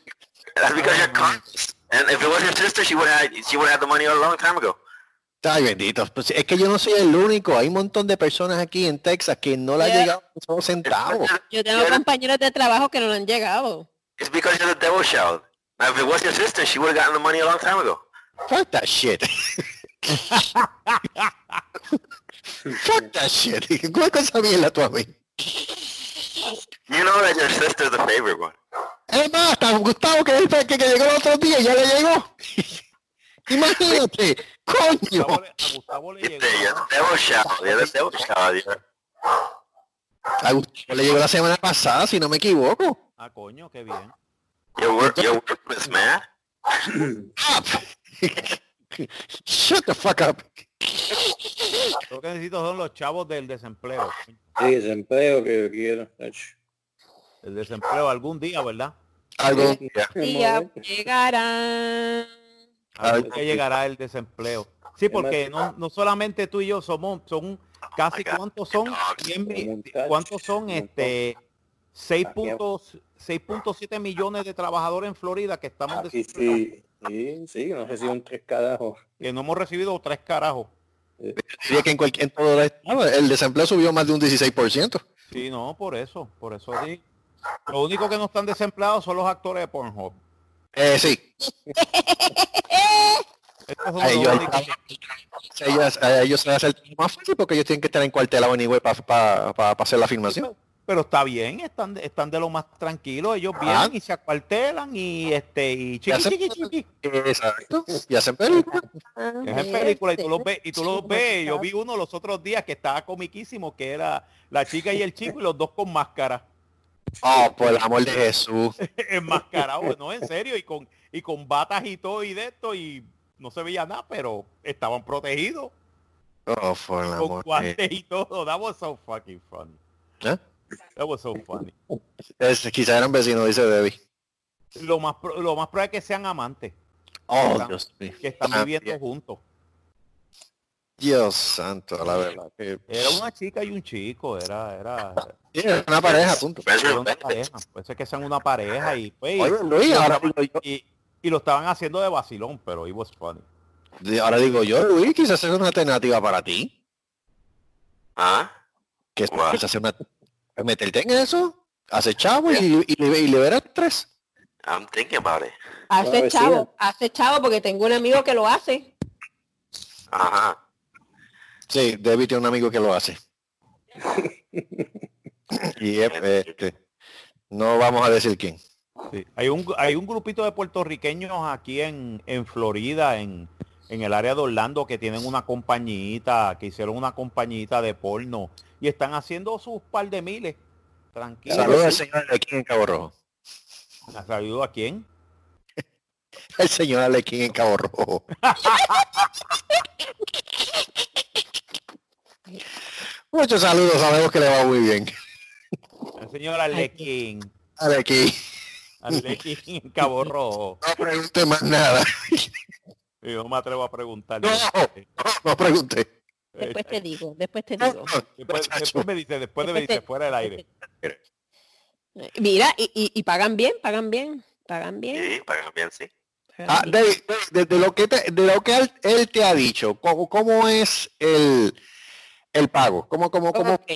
That's because you're Congress. And if it was your sister, she would have she would have the money a long time ago. Ay, bendito. Pues es que yo no soy el único. Hay un montón de personas aquí en Texas que no le ha llegado un solo centavo. Yo tengo compañeros de trabajo que no le han llegado. It's because you're the devil child. Now, if it was your sister, she would have gotten the money a long time ago. Fuck that shit. Fuck that shit. ¿Cuál cosa mierda tú a mí? You know that your sister's the favorite one. Es más, hasta Gustavo que, que, que llegó el otro día ya le llegó. Imagínate, coño. Gustavo le- a Gustavo le Get llegó. A Gustavo le llegó la semana pasada, si no me equivoco. Ah, coño, qué bien. Your work, your. Up. Shut the fuck up. Lo que necesito son los chavos del desempleo. Sí, desempleo que yo quiero. El desempleo algún día, ¿verdad? Algo. ya. Día llegará. Algún día llegará el desempleo. Sí, porque no, no solamente tú y yo somos, son casi God. cuántos son, Dogs. 100 mi- Un montón. cuántos son este 6 puntos- 6.7 millones de trabajadores en Florida que estamos Aquí desempleados, sí, sí, sí, no sé si un tres carajos. que no hemos recibido tres carajos. Diría que en, cualquier, en todo el desempleo subió más de un 16%. Sí, no, por eso, por eso sí. Lo único que no están desempleados son los actores de Pornhub. Eh, sí. A ellos, únicos que- a ellos, a ellos se les hace más fácil porque ellos tienen que estar en cuartelado anyway para hacer la filmación. Pero está bien, están de, están de lo más tranquilos, ellos Ah. vienen y se acuartelan y este y chiqui, hacen- chiqui, chiqui. Exacto. Y hacen películas. Es en película y tú los ves y tú los ves. Yo vi uno los otros días que estaba comiquísimo, que era la chica y el chico y los dos con máscara. Oh, por el amor de Jesús. Enmascarados, no, en serio, y con y con batas y todo y de esto y no se veía nada, pero estaban protegidos Oh, por el con amor de guantes y todo. That was so fucking funny. ¿Eh? That was so funny. Es, quizá eran vecinos, dice Debbie. Lo más lo más probable es que sean amantes, Oh, Están- Dios mío. que están Ah, viviendo juntos. Dios santo, la verdad. que- Era una chica y un chico, era, era, Sí, es una pareja, punto. Era una pareja. Puede ser que sean una pareja y pues, Oye, Luis, y, lo ahora estaban- digo yo, y, y lo estaban haciendo de vacilón, pero it was funny. ahora digo yo, Luis, quizás es una alternativa para ti. Huh? Que Wow. quizás sea una, meterte en eso, hacer chavo y, y, y liberar tres. I'm thinking about it. Hace chavo, hace chavo porque tengo un amigo que lo hace. Uh-huh. Sí, Debbie tiene un amigo que lo hace. y es, este, no vamos a decir quién. Sí. Hay un hay un grupito de puertorriqueños aquí en, en Florida, en, en el área de Orlando, que tienen una compañita, que hicieron una compañita de porno y están haciendo sus par de miles. Tranquilo. Saludos al señor Alequín en Cabo Rojo. ¿Saludo a quién? El señor Alequín en Cabo Rojo. Muchos saludos, sabemos que le va muy bien. El señor Arlequín. Alequín, Arlequín en Cabo Rojo. no pregunte más nada. Yo no me atrevo a preguntar. No, no pregunte. Después te digo, después te digo. Después, después me dice, después de me dice, fuera del aire. Mira, y, y, y pagan bien, pagan bien, pagan bien. Sí, pagan bien, sí. pagan Ah, bien. David, de, de lo que te- de lo que él, él te ha dicho, ¿cómo, cómo es el, el pago? ¿Cómo, cómo, cómo Ok.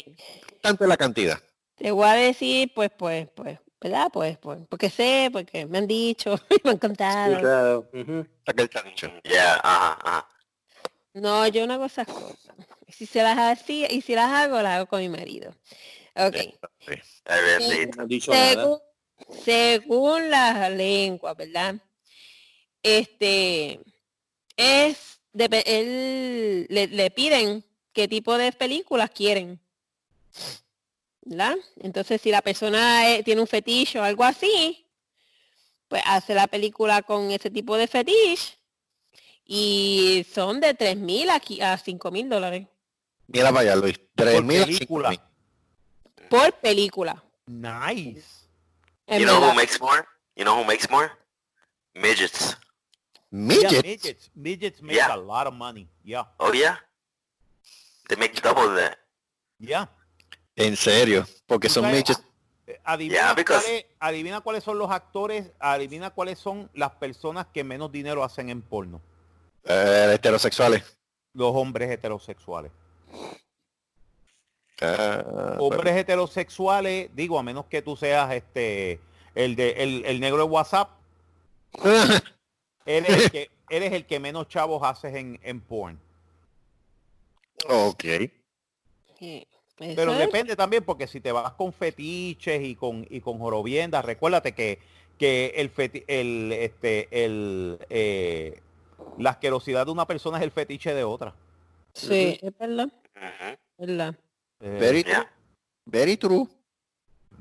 tanto es la cantidad? Te voy a decir, pues, pues, pues, ¿verdad? Pues, pues, porque sé, porque me han dicho, me han Sí, contado. claro. que él te ha dicho. Yeah, ajá, ajá. No, yo no hago esas cosas. Si se las hacía, y si las hago, las hago con mi marido. Ok. Sí. No han dicho nada. Según, según la lengua, ¿verdad? Este es depe- él le, le piden qué tipo de películas quieren. ¿Verdad? Entonces si la persona eh, tiene un fetiche o algo así, pues hace la película con ese tipo de fetiche y son de tres mil a, a cinco mil dólares Mira para allá, Luis. Tres Por mil a película. por película. Nice. En You know who makes more? You know who makes more? Midgets. Yeah, Midget. midgets. Midgets make Yeah. a lot of money. Yeah. Oh yeah? They make double that. Yeah. En serio, porque son sabes, midgets. Adivina, Yeah, because- cuáles, adivina cuáles son los actores, adivina cuáles son las personas que menos dinero hacen en porno. Eh, heterosexuales. Los hombres heterosexuales. Ah, Hombres heterosexuales, digo, a menos que tú seas este el de el, el negro de WhatsApp, Eres el que, eres el que menos chavos haces en, en porn. ok. Sí. Pero depende también porque si te vas con fetiches y con y con jorobiendas, recuérdate que que el feti- el este el eh, la asquerosidad de una persona es el fetiche de otra. Sí, es verdad, verdad. Eh, Very true. Yeah. Very true.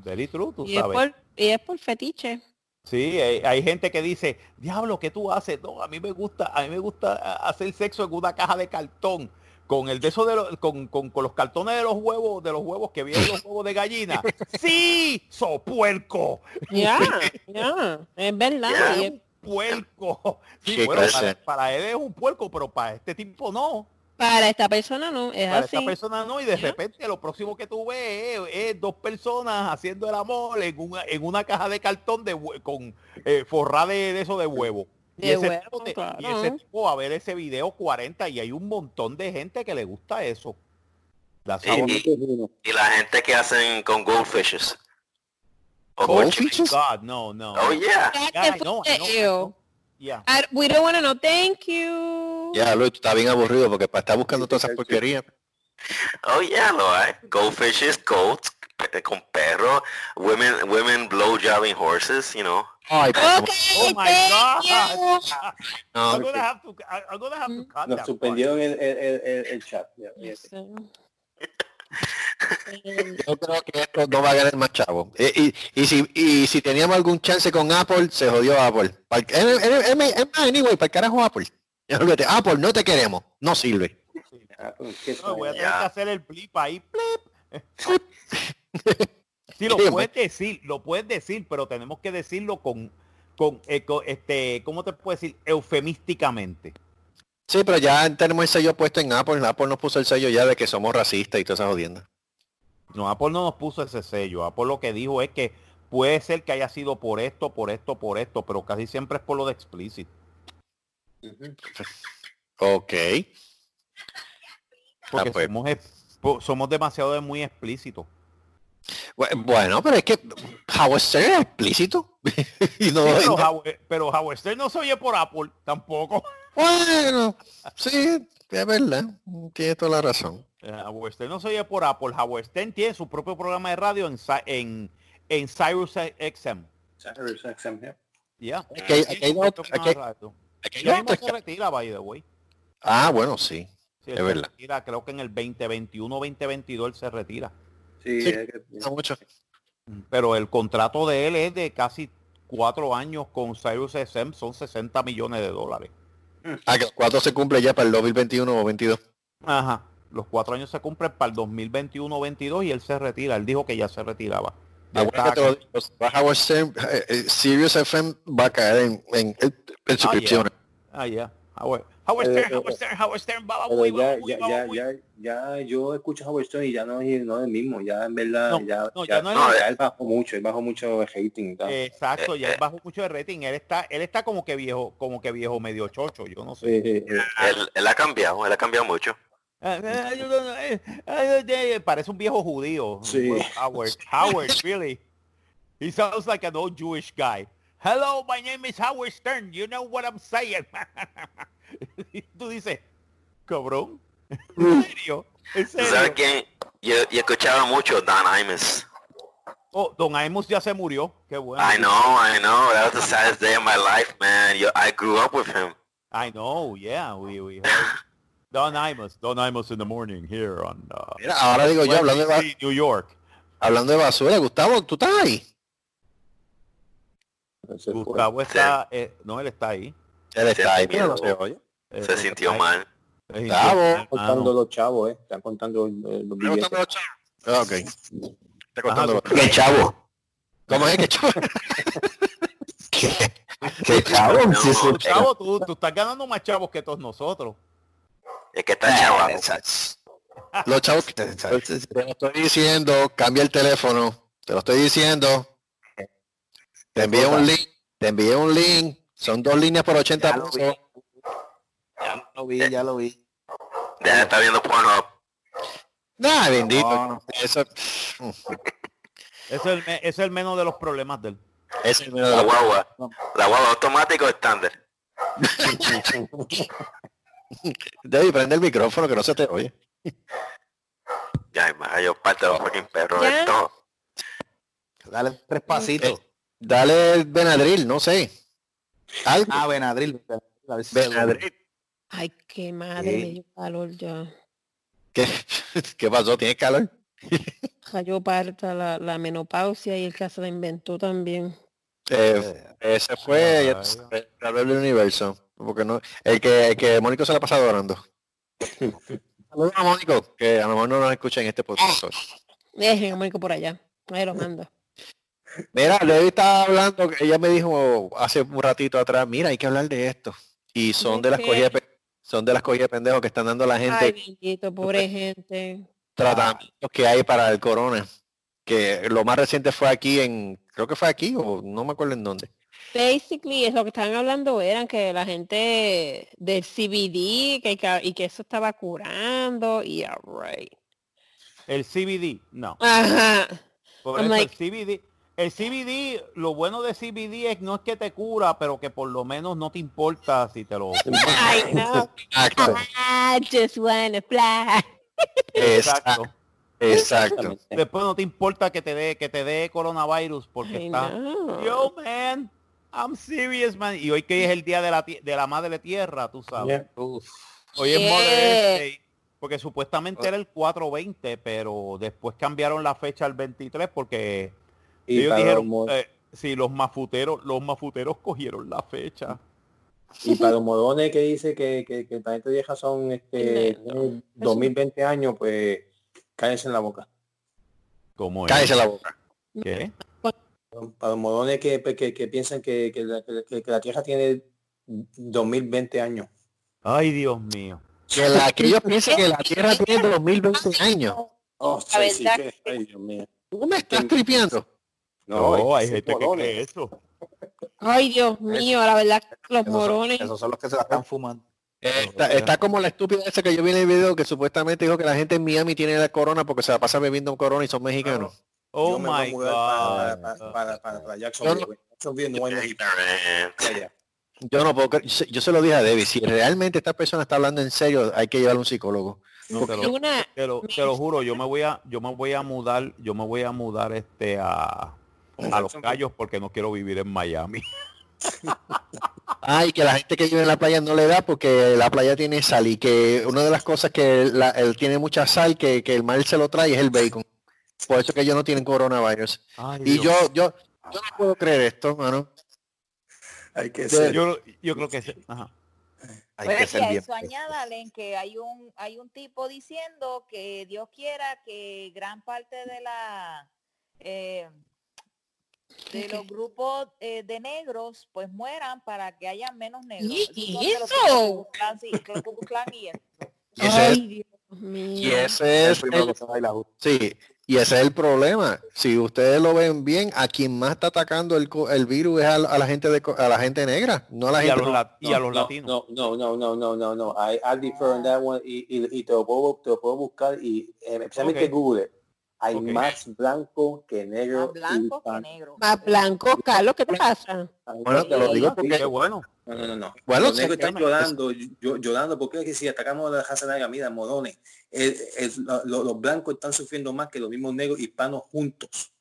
very true, tú Y es, sabes. por, y es por fetiche. Sí, hay, hay gente que dice, diablo, ¿qué tú haces? No, a mí me gusta, a mí me gusta hacer sexo en una caja de cartón. Con el de eso de los, con, con, con los cartones de los huevos, de los huevos que vienen los huevos de gallina. ¡Sí! ¡So puerco! Ya, ya, es verdad. ¡Puerco! Sí, bueno, para, para él es un puerco, pero para este tipo no. para esta persona no, es Para así. esta persona no. Y de repente lo próximo que tú ves es, es dos personas haciendo el amor en una, en una caja de cartón de con eh, forrada de, de eso de huevo. Y De ese, huevo, tipo te- y claro. ese tipo va a ver ese video 40 y hay un montón de gente que le gusta eso. Y- y la gente que hacen con goldfishes. O con Goldfishes? chickens. God, no, no. Oh yeah. Yeah, I know, I know, I ew. know. Yeah. I- we don't want to know. Thank you. Ya, Luis, tú estás bien aburrido porque para estar buscando todas esas porquerías. Oh yeah, lo hay. Goldfishes, goats, pe- con perros, women, women blowjobbing horses, you know. Ay, Okay, Oh my God. no, I'm gonna have to, I'm gonna have to cut Nos that suspendieron el, el, el, el, chat. Ya, ya. Eh, yo creo que esto no va a ganar más chavo. Eh, Y, y, si, y si teníamos algún chance con Apple, se jodió Apple. Para el- anyway, para el carajo Apple. Apple, no te queremos. No sirve. Ah, pues, ¿qué No, voy a tener que hacer el blip ahí. blip. Sí, lo puedes decir, lo puedes decir, pero tenemos que decirlo con, con, eh, con, este, ¿cómo te puedo decir? Eufemísticamente. Sí, pero ya tenemos el sello puesto en Apple. Apple nos puso el sello ya de que somos racistas y todas esas jodiendas. No, Apple no nos puso ese sello. Apple lo que dijo es que puede ser que haya sido por esto, por esto, por esto, pero casi siempre es por lo de explícito. Ok. Porque Ah, pues. somos, somos demasiado de muy explícitos. Bu- Bueno, pero es que Howard Stern es explícito. y no, Sí, pero, Howard, pero Howard Stern no se oye por Apple tampoco. Bueno, sí, es verdad. Tiene toda la razón. Eh, Howard Stern no se oye por Apple. Howard Stern tiene su propio programa de radio en, en, en Cyrus XM. Cyrus XM, ya. Ya. Aquí hay- aquí hay Tiene su otro- propio aquí hay- programa de radio. Aquí hay Ya mismo otro se retira, by the way. Ah, bueno, sí. Sí, Es verdad. retira, creo que en el 2021 2022 él se retira. Sí, Sí. es que- mucho. Pero el contrato de él es de casi cuatro años con Cyrus XM, son 60 millones de dólares. Ah, que cuatro se cumple ya para el 2021 o 22. Ajá. Los cuatro años se cumplen para el 2021-22 y él se retira. Él dijo que ya se retiraba. Ya Ahora está que te lo aquí. digo, si va a Howard Stern, eh, eh, Sirius FM va a caer en, en, en- en suscripciones. Ah, ya. Stern, eh, Howard Stern, Howard Stern, baba, Pero uy, ya, ya, ya, ya, ya yo escucho Howard Stern y ya no es, no es el mismo, ya en verdad, No, ya, no, ya, ya no es el- ya él bajó mucho, él bajó mucho el rating y tal. Exacto, ya Eh, él bajó mucho de rating. Él está, él está como que viejo, como que viejo medio chocho, yo no sé. Sí. Él, él ha cambiado, él ha cambiado mucho. Ah, ah, eh, ah, eh, Parece un viejo judío. Sí. Howard, Howard, really. He sounds like an old Jewish guy. Hello, my name is Howard Stern. You know what I'm saying. Y Tú dices, cabrón. ¿En serio? ¿En ¿Tú sabes serio? quién? Yo, yo escuchaba mucho Don Imus. Oh, Don Amos ya se murió. Qué bueno. I know, I know. That was the saddest day of my life, man. Yo, I grew up with him. I know, yeah. We, we heard. Don Imus. Don Imus in the morning here on uh, Mira, ahora digo yo, hablando de, New York. hablando de basura, Gustavo, ¿tú estás ahí? Pues, Gustavo está, eh, no, él está ahí. Él está ahí, Sí, mira, no se oye. Eh, Se sintió mal. Se Gustavo. están contando los chavos, eh, están contando eh, los ¿Está billetes. contando los chavos? Ah, ok. Está contando los- ¿Qué chavo? ¿Cómo es que chavo? ¿Qué chavo? Sí, sí. Tú, chavo, tú, tú estás ganando más chavos que todos nosotros. Es que está chavo. Los chavos que te, te lo estoy diciendo, cambia el teléfono, te lo estoy diciendo. Te envié un link, te envié un link, son dos líneas por 80 Ya lo. Ya lo vi, ya lo vi. De estar viendo Pornhub. Nah, bendito. No. Eso, es, el, es el menos de los problemas de él. Ese es el de La la guagua. La guagua automático estándar. Debbie, prende el micrófono que no se te oye. Ya, más yo parte de los fucking perros. Ya. Esto. Dale tres pasitos. Eh, Dale el Benadryl, no sé. Algo. Ah, Benadryl. A ver si- Benadryl. Ay, qué madre, Sí. me dio calor ya. ¿Qué, ¿Qué pasó? ¿Tienes calor? Cayó parta la, la menopausia y el que se la inventó también. Eh, ese fue Gabriel del universo. Porque no, el que, el que Mónico se la pasa adorando. Saludos a Mónico, que a lo mejor no nos escucha en este podcast. Dejen a Mónico por allá. Ahí lo mando. Mira, Levi estaba hablando, que ella me dijo hace un ratito atrás, mira, hay que hablar de esto. Y son ¿De de las cogidas son de las cogidas de pendejos que están dando la gente Ay, bendito, pobre gente. tratamientos que hay para el corona. Que lo más reciente fue aquí en, creo que fue aquí o no me acuerdo en dónde. Basically, es lo que estaban hablando eran que la gente del CBD que, y que eso estaba curando y alright. El CBD, no. Ajá. Por I'm eso like- el CBD, el CBD, lo bueno de CBD es no es que te cura, pero que por lo menos no te importa si te lo I know. Exacto. I just wanna fly. Exacto. Exacto. Después no te importa que te dé que te dé coronavirus porque I está know. Yo man, I'm serious man. Y hoy que es el día de la de la madre tierra, tú sabes. Hoy es Yeah. Mother's Day, porque supuestamente era el 420, pero después cambiaron la fecha al 23 porque Y ellos dijeron, eh, sí, los mafuteros, los mafuteros cogieron la fecha. Y para los morones que dice que, que, que el planeta vieja son este Tremendo. tiene 2020 años, pues cállense en la boca. ¿Cómo es? Cállese la boca. ¿Qué? Para los morones que, que, que piensan que, que, la, que- que la Tierra tiene 2020 años. Ay, Dios mío. Que, la, que ellos piensan que la Tierra tiene 2020 años. Oh, sí, sí, que- ay, Dios mío. ¿Tú me estás tripeando? No, hay gente que morones. cree eso. Ay, Dios mío, la verdad, los Esos son, morones. esos son los que se la están fumando. Está, está como la estúpida esa que yo vi en el video que supuestamente dijo que la gente en Miami tiene la corona porque se la pasa bebiendo corona y son mexicanos. Oh Yo my God. Para, para, para, para, para Jacksonville. no hay. Yo no puedo yo, se- lo dije a Debbie, si realmente esta persona está hablando en serio, hay que llevarle a un psicólogo. No, te, lo, Una, te lo- te lo juro, yo me voy a, yo me voy a mudar, yo me voy a mudar este a, a los callos porque no quiero vivir en Miami. Ay, que la gente que vive en la playa no le da porque la playa tiene sal y que una de las cosas que la- él tiene mucha sal que, que el mar se lo trae es el bacon. Por eso que ellos no tienen coronavirus. Ay, Y yo, yo, yo no puedo creer esto, mano. Hay que ser. yo, yo creo que sí. Ajá. Hay Pues que y ser a bien. eso añádale que hay un hay un tipo diciendo que Dios quiera que gran parte de la eh, de los grupos eh, de negros pues mueran para que haya menos negros. ¿Y eso? Y eso. Y ese es, ay, Dios mío. y ese El es el- a sí, y ese es el problema. Si ustedes lo ven bien, a quien más está atacando el, co- el virus es a, la- a la gente de co- a la gente negra, no a la Y a gente. los, lat- y a los no, latinos. No, no, no, no, no, no, no. I, I defer on that one y, y, y te, lo puedo, te lo puedo buscar y eh, especialmente Ok. Google. Hay más blanco que negro. Más blanco y que negro. Más blanco, Carlos, ¿qué te pasa? Bueno, te lo digo porque Qué bueno. No, no, no, no. Bueno, los negros están llorando, yo- llorando, porque es que si atacamos a la raza negra, mira, morones, el- el- lo- lo- los blancos están sufriendo más que los mismos negros hispanos juntos.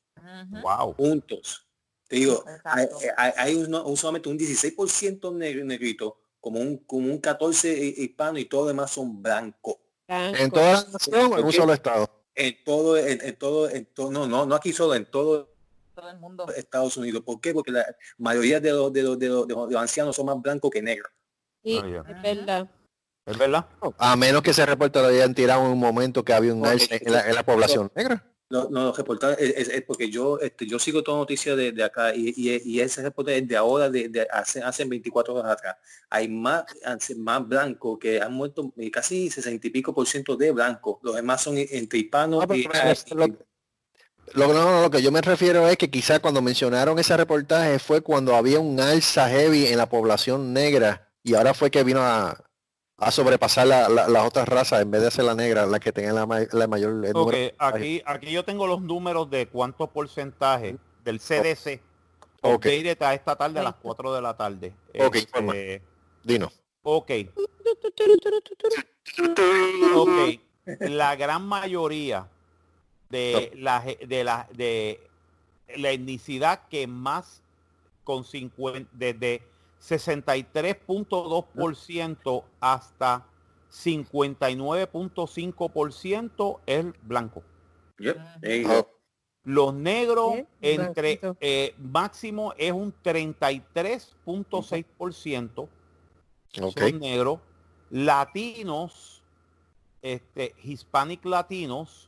Wow. juntos. Te digo, hay, Exacto. hay- hay un, un- solamente un 16% negro, negrito, como un, como un 14 hi- hispano y todo demás son blancos. en Blanco. toda la nación o en un solo estado. En todo, en, en todo, en todo, no, no, no aquí solo, en todo Todo el mundo. Estados Unidos. ¿Por qué? Porque la mayoría de los, de los, de los, de los- de los ancianos son más blancos que negros. Sí, Ah, es verdad. ¿Es verdad? A menos que se reporte lo hayan tirado en un momento que había un la, en la población negra. No, no, los reportajes es, es- es porque yo este, yo sigo toda noticia de, de acá y, y, y ese reporte es de ahora, de, de hace, hace 24 horas atrás. Hay más, hace más blancos que han muerto eh, casi 60 y pico por ciento de blancos. Los demás son entre hispanos y, lo- Lo, no, lo que yo me refiero es que quizá cuando mencionaron ese reportaje fue cuando había un alza heavy en la población negra y ahora fue que vino a, a sobrepasar la- la- las otras razas en vez de ser la negra la que tenga la, ma- la mayor el Ok, número de contagios. aquí, aquí yo tengo los números de cuántos porcentajes del CDC Ok. Updated a esta tarde a las 4 de la tarde. Ok, Este. Dino. ok. Ok. La gran mayoría de la de la de la etnicidad que más con 50 desde 63.2% hasta 59.5% es blanco. Yep. Los negros Sí, entre eh, máximo es un 33.6% Ok. son negros. Latinos, este, Hispanic latinos,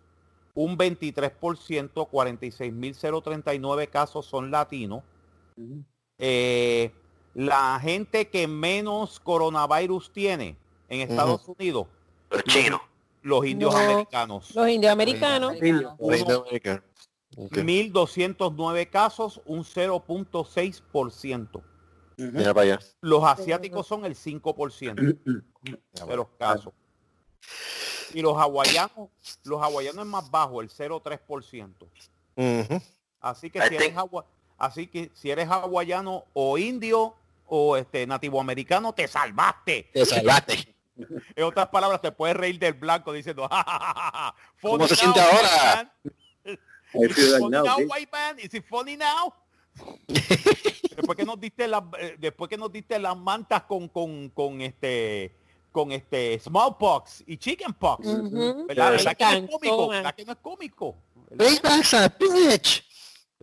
un 23%, 46.039 casos son latinos. Eh, la gente que menos coronavirus tiene en Estados Unidos, Los chinos. los indios No. americanos. Los indioamericanos. Americano. Reino Americano. Ok. 1.209 casos, un 0.6%. Ujú. Mira para allá. Los asiáticos son el 5% de los casos. Y los hawaianos, los hawaianos es más bajo, el 0.3%. Ujú. Así que I si eres hawai- así que si eres hawaiano o indio o este nativo americano, te salvaste. Te salvaste. En otras palabras, te puedes reír del blanco diciendo, "Ja, ja, ja, ja, ja. ¿Cómo se siente now, ahora? Is it funny now, después que nos diste las eh, después que nos diste las mantas con con con este con este smallpox y chickenpox. ¿Verdad que no es cómico? ¿Verdad que no es cómico? ¿Verdad?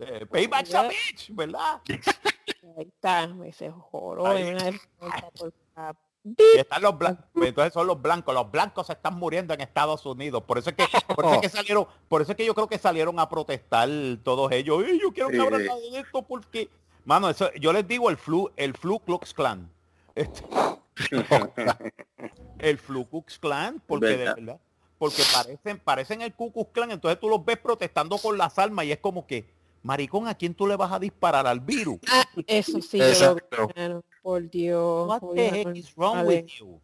Eh, Payback's a bitch, ¿verdad? Ahí está, ese por la- Y están los blancos, entonces son los blancos, los blancos se están muriendo en Estados Unidos, por eso es que, por eso es que salieron, por eso es que yo creo que salieron a protestar todos ellos, "Ey, yo quiero que abran de esto porque, mano, eso, yo les digo el flu, el flu Klux Klan, Este, el flu Klux Klan, porque de ¿Verdad? verdad, porque parecen, parecen el Ku Klux Klan, entonces tú los ves protestando con las armas y es como que, maricón, ¿a quién tú le vas a disparar al virus? Ah, eso sí, yo lo Exacto. por Dios. What the heck is wrong with you?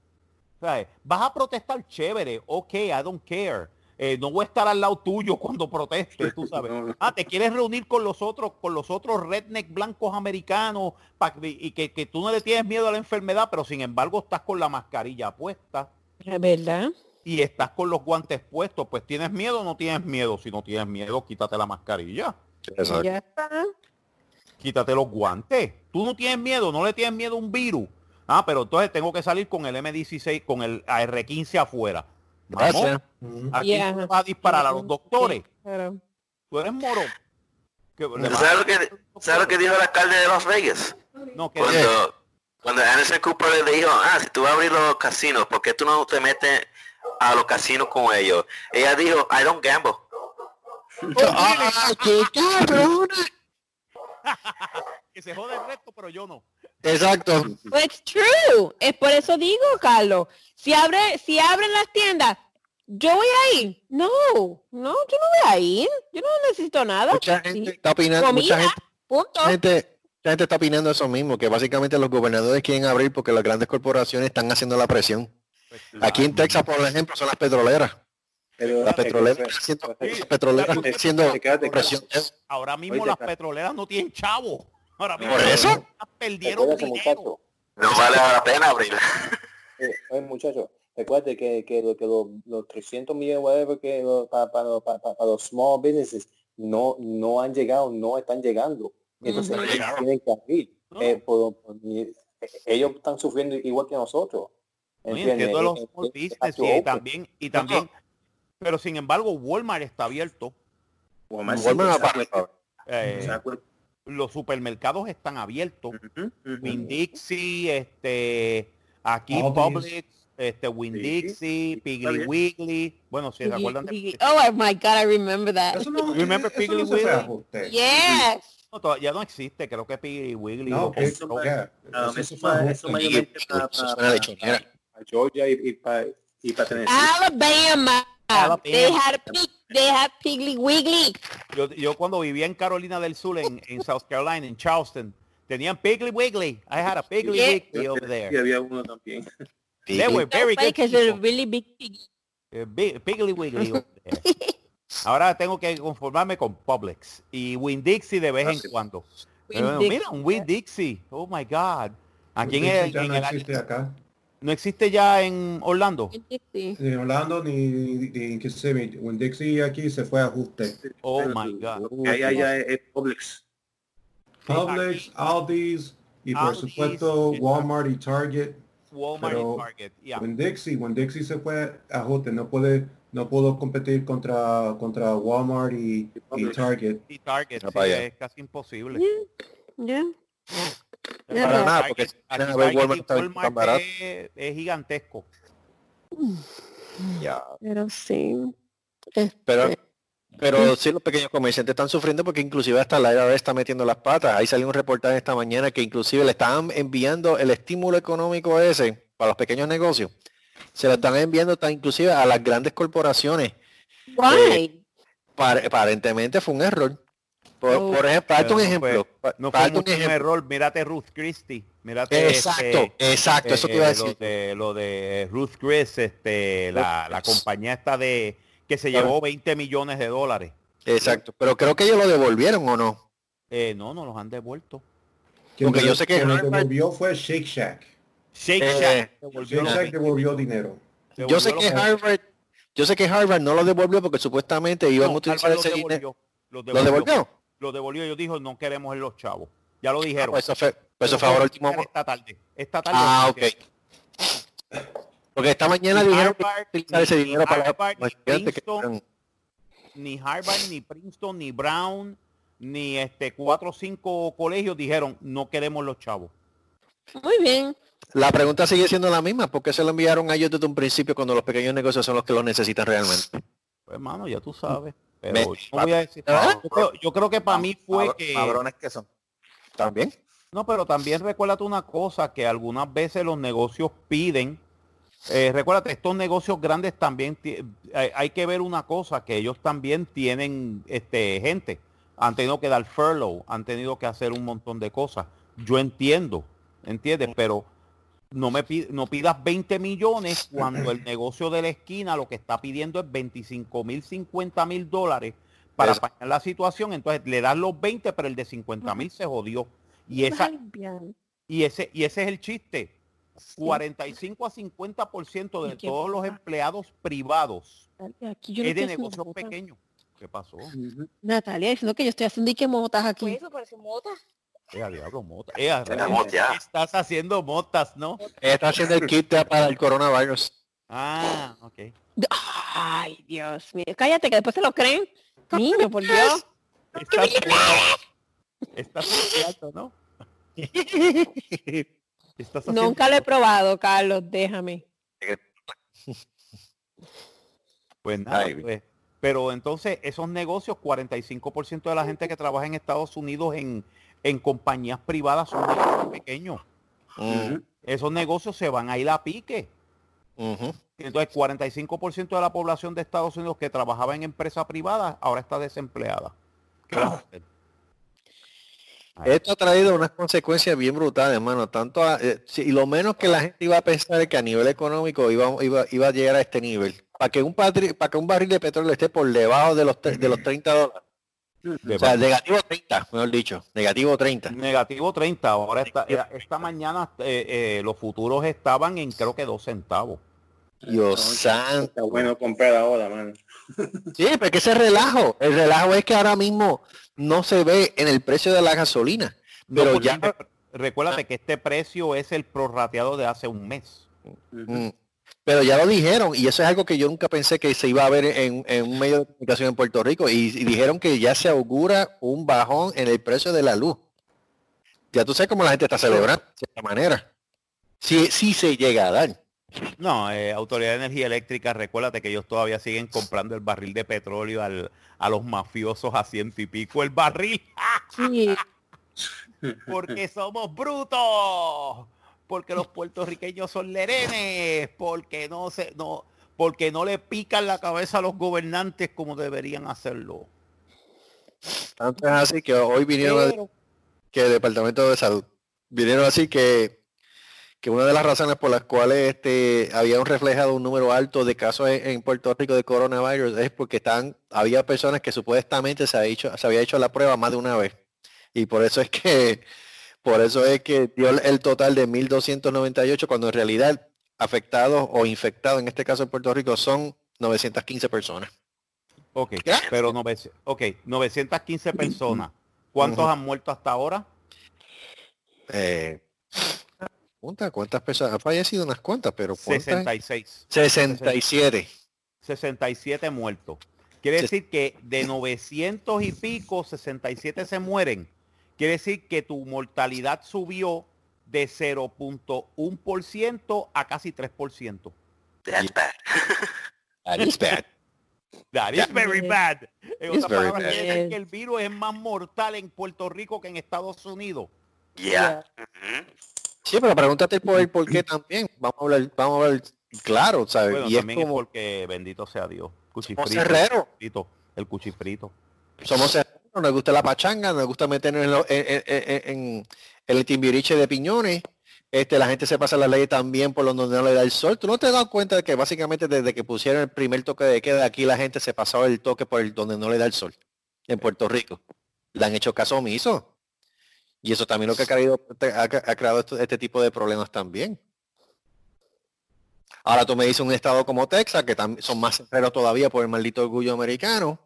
¿Sabes? Vas a protestar chévere, ok, I don't care. Eh, no voy a estar al lado tuyo cuando protestes, tú sabes. Ah, te quieres reunir con los otros, con los otros redneck blancos americanos pa- y que, que tú no le tienes miedo a la enfermedad, pero sin embargo estás con la mascarilla puesta Es ¿Verdad? y estás con los guantes puestos, pues tienes miedo o no tienes miedo. Si no tienes miedo, quítate la mascarilla. Exacto. Ya está. quítate los guantes. Tú no tienes miedo, no le tienes miedo a un virus. Ah, pero entonces tengo que salir con el M16, con el AR-15 afuera. Vamos, Gracias. ¿a quién Ya. tú le vas a disparar? ¿A los doctores? Claro. Tú eres moro. ¿Sabes lo que, ¿sabes lo que dijo el alcalde de Las Vegas? No, Cuando, cuando Anderson Cooper le dijo, ah, si tú vas a abrir los casinos, ¿por qué tú no te metes a los casinos con ellos? Ella dijo, I don't gamble. ¡Ah, qué cabrona! que se jode el resto, pero yo no. Exacto. It's true. Es por eso digo, Carlos. Si abre, si abren las tiendas, yo voy a ir. No, no, yo no voy a ir. Yo no necesito nada. Mucha gente Sí. está opinando, mucha Comida, gente, punto. mucha gente, mucha gente está opinando eso mismo, que básicamente los gobernadores quieren abrir porque las grandes corporaciones están haciendo la presión. Pues, Aquí en Texas, por ejemplo, son las petroleras. Pero Las petroleras eh, eh, eh, haciendo fíjate, presión. Ahora mismo las petroleras no tienen chavo. Ahora mismo ¿Por eso? perdieron dinero. No vale la pena abrir. eh, oye, muchacho, recuerde que, que, lo- que los, los 300 millones whatever, que lo- para, para, para, para los small businesses no, no han llegado, no están llegando. Entonces Ujú. ellos tienen que abrir. No. Eh, por- por- eh, ellos están sufriendo igual que nosotros. No, ¿entiendes? entiendo los Eh, small eh, business y también, y también, pero sin embargo Walmart está abierto. Walmart Walmart exacto, aparte. eh, los supermercados están abiertos. Ujú, ujú. Winn Dixie, este, aquí. Publix, este, Winn Sí. Dixie, Está Piggly. Wiggly. Bueno, si se acuerdan de Oh my God, I remember that. Eso no, Remember eso Piggly no Wiggly? Yes. No, ya no existe, creo que Piggly Wiggly. No, o- que- o- ya, Ah, eso eso, se fue ma- ajuste. eso mayormente para, Eso para, suena de chonera. para Georgia y, y para y para Tennessee. Alabama. Alabama. They had pig, they had Piggly Wiggly. yo, yo cuando vivía en Carolina del Sur, en, en South Carolina, en Charleston, tenían Piggly Wiggly. I had a Piggly Yeah. Wiggly over Y there. había uno también. They were very No, good because they're people. really big piggy. Eh, Big- Piggly Wiggly over there. Ahora tengo que conformarme con Publix y Winn Dixie de vez en Gracias. cuando. Pero mira, un Win Dixie. Oh my God. Aquí en el, en el- acá. No existe ya en Orlando. Ni en Orlando ni, ni en Kissimmee. When Dixie aquí se fue a ajuste. Oh Pero my God. allá es, es Publix. Publix, Aldi's y por Aldi's, supuesto. Walmart y Target. Walmart Pero- y Target. Yeah. When Dixie, when Dixie se fue a ajuste, no puede, no pudo competir contra contra Walmart y. Target. Y Target, sí, es casi imposible. Ya. Pero Para nada, porque si aquí vienes a ver Walmart está tan Walmart barato. es, es gigantesco. Ya. Pero sí. Este, Pero, pero sí los pequeños comerciantes están sufriendo porque inclusive hasta la IRS está metiendo las patas. Ahí salió un reportaje esta mañana que inclusive le estaban enviando el estímulo económico ese para los pequeños negocios. Se lo están enviando hasta inclusive a las grandes corporaciones. why? Par- aparentemente fue un error. Por, por ejemplo, darte un fue- ejemplo. pa- No fue un ejemplo. error. Mírate Ruth Christie. Mírate Exacto, este, exacto, eso te iba a eh, decir. Lo de, lo de Ruth Chris, este, la, la compañía esta de que se llevó 20 millones de dólares. Exacto, pero creo que ellos lo devolvieron o no. Eh, no, no los han devuelto. Quien Porque yo sé que lo devolvió fue Shake Shack. Shake Eh, Shack devolvió Shake Shack 20 devolvió dinero. Yo sé devolvió que Harvard, yo sé que Harvard no lo devolvió porque supuestamente iban no, a utilizar Harvard ese lo dinero. devolvió, ¿Lo devolvió? Lo devolvió. Ellos dijo no queremos en los chavos. Ya lo dijeron. Pues eso fue, pues eso fue ahora último. Esta tarde. Esta tarde. Ah, ok. Porque esta mañana Ni dijeron que utilizar ese ni dinero para Harvard, los estudiantes ni Harvard, ni Princeton, ni Brown, ni este cuatro o cinco colegios dijeron no queremos los chavos. Muy bien. La pregunta sigue siendo la misma, ¿por qué se lo enviaron a ellos desde un principio cuando los pequeños negocios son los que los necesitan realmente? Pues hermano, ya tú sabes. Pero Me- yo no voy a decir. ¿Ah? Yo creo, yo creo que para mí fue que. Cabrones que son. También. No, pero también recuérdate una cosa, que algunas veces los negocios piden, eh, recuérdate, estos negocios grandes también, hay, hay que ver una cosa, que ellos también tienen este, gente, han tenido que dar furlough, han tenido que hacer un montón de cosas. Yo entiendo, ¿entiendes? Pero no me pi- no pidas 20 millones cuando el negocio de la esquina lo que está pidiendo es 25 mil, 50 mil dólares para Eso. apañar la situación. Entonces le das los 20, pero el de 50 mil se jodió. Y esa, y ese, y ese es el chiste. 45 a 50% de ¿Y qué todos los empleados privados Aquí yo es de negocios motas. pequeños. ¿Qué pasó? Natalia diciendo que yo estoy haciendo y que motas aquí. eso parece mota. Eh, a diablo, mota. Eh, ya. Estás haciendo motas, ¿no? Está haciendo el kit para el coronavirus. Ah, ok. Ay, Dios mío. Cállate, que después se lo creen. Niño, por Dios. Estás, estás ¿no? Estás haciendo- Nunca lo he probado, Carlos, déjame. Pues nada, Ay, pues, pero entonces esos negocios, 45% de la gente que trabaja en Estados Unidos en, en compañías privadas son negocios pequeños. Esos negocios se van a ir a pique. ujú. Entonces, 45% de la población de Estados Unidos que trabajaba en empresa privada ahora está desempleada. Esto ha traído unas consecuencias bien brutales, hermano. Tanto a- eh, y lo menos que la gente iba a pensar es que a nivel económico iba, iba, iba a llegar a este nivel. Para que un patri- para que un barril de petróleo esté por debajo de los de los 30 dólares. O sea, negativo 30, mejor dicho. Negativo 30. Negativo 30. Ahora esta, eh, esta mañana eh, eh, los futuros estaban en creo que dos centavos. Dios santo. bueno comprar ahora, mano. Sí, pero que ese relajo. El relajo es que ahora mismo no se ve en el precio de la gasolina. Pero ya- recuérdate que este precio es el prorrateado de hace un mes. Mm. Pero ya lo dijeron y eso es algo que yo nunca pensé que se iba a ver en, en un medio de comunicación en Puerto Rico y, y dijeron que ya se augura un bajón en el precio de la luz. Ya tú sabes cómo la gente está celebrando de cierta manera. Sí, sí se llega a dar. No, eh, Autoridad de Energía Eléctrica, recuérdate que ellos todavía siguen comprando el barril de petróleo al- a los mafiosos a ciento y pico el barril. Sí. Porque somos brutos. Porque los puertorriqueños son lerenes. Porque no se, no, porque no le pican la cabeza a los gobernantes como deberían hacerlo. Tanto es así que hoy vinieron Pero- que el Departamento de Salud vinieron así que que una de las razones por las cuales este había un reflejado un número alto de casos en, en Puerto Rico de coronavirus es porque están había personas que supuestamente se había hecho se había hecho la prueba más de una vez Y por eso es que, por eso es que dio el total de 1.298 cuando en realidad afectados o infectados, en este caso en Puerto Rico, son 915 personas. Ok, pero nove- ok, 915 personas. ¿Cuántos han muerto hasta ahora? Eh, ¿Cuántas personas? Han fallecido unas cuantas, pero ¿cuántas? 66. 67. 67 muertos. Quiere decir que de 900 y pico, 67 se mueren. Quiere decir que tu mortalidad subió de 0.1% a casi 3%. That's bad. That is bad. That is very bad. En It's otras very palabras, bad. quiere decir que el virus es más mortal en Puerto Rico que en Estados Unidos. Yeah. Mhm. Sí, pero pregúntate por el por qué también. Vamos a hablar, vamos a hablar claro, ¿sabes? Bueno, y es también es como porque bendito sea Dios. somos Cuchifrito. herreros, cuchifrito, El cuchifrito. somos herreros, nos gusta la pachanga, nos gusta meternos en, el timbiriche de piñones. Este, la gente se pasa la ley también por donde no le da el sol. ¿Tú no te has dado cuenta de que básicamente desde que pusieron el primer toque de queda aquí la gente se pasaba el toque por el donde no le da el sol? En Puerto Rico. Le han hecho caso omiso. Y eso también lo que ha creado, ha, creado esto- este tipo de problemas también. Ahora tú me dices un estado como Texas, que son más cerreros todavía por el maldito orgullo americano.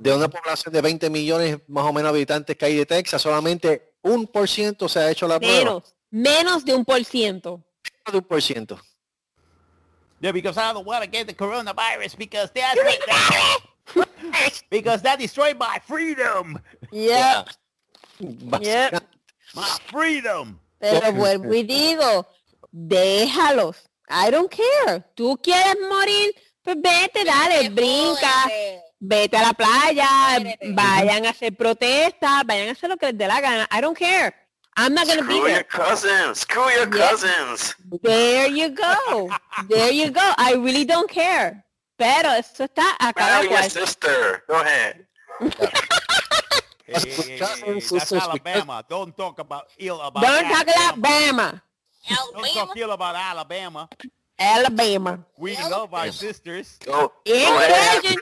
De una población de 20 millones más o menos habitantes que hay de Texas, solamente un por ciento se ha hecho la prueba. Menos, menos de un por ciento. Menos de un por ciento. Yeah, because I don't want to get the coronavirus because that's because that destroyed my freedom. Yeah, Básicamente, My freedom. pero vuelvo y digo, déjalos. I don't care. Tú quieres morir, pues vete, dale, brinca, vete a la playa, vayan a hacer protestas, vayan a hacer lo que les dé la gana. I don't care. I'm not gonna be Screw your there. cousins. Screw your Yeah. cousins. There you go. There you go. I really don't care. Pero eso está a cada Marry your cual. sister. Go ahead. Hey, hey, hey, hey, that's Alabama. Don't talk about ill about Don't talk Alabama. Alabama. Don't talk ill about Alabama. Alabama. We love our sisters. Go. Go.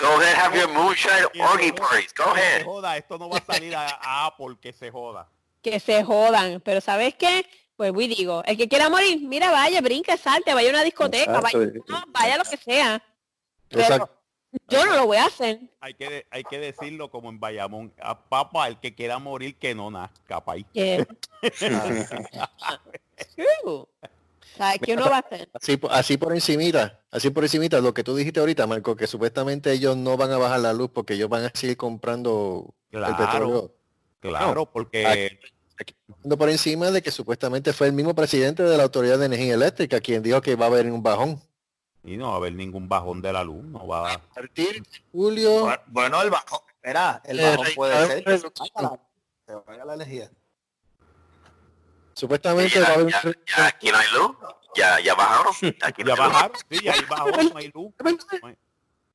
Go ahead. Have your moonshine orgy parties. Go que se ahead. joda, esto no va a salir a, a Apple, que se joda. que se jodan. Pero ¿sabes qué? Pues voy digo, el que quiera morir, mira, vaya, brinque, salte, vaya a una discoteca, vaya, no, vaya lo que sea. Exacto. Yo no lo voy a hacer. Hay que, hay que decirlo como en Bayamón. A papá, el que quiera morir, que no nazca, país. Yeah. ¿Sabes qué uno va a hacer? Así, po- así por encimita, así por encimita, lo que tú dijiste ahorita, Marco, que supuestamente ellos no van a bajar la luz porque ellos van a seguir comprando el Claro, petróleo. claro, porque Aquí, Ando por encima de que supuestamente fue el mismo presidente de la Autoridad de Energía Eléctrica quien dijo que va a haber un bajón. y no va a haber ningún bajón de la luz. No va a... A partir de julio, Bueno, el bajón. Espera, el Eh, bajón puede ser que se reducción. vaya la- se vaya la energía. Supuestamente va a Ya, haber ya, un- ya, aquí no hay luz. Ya, ya bajaron. Aquí no Ya bajaron, sí, ahí bajó, no hay luz.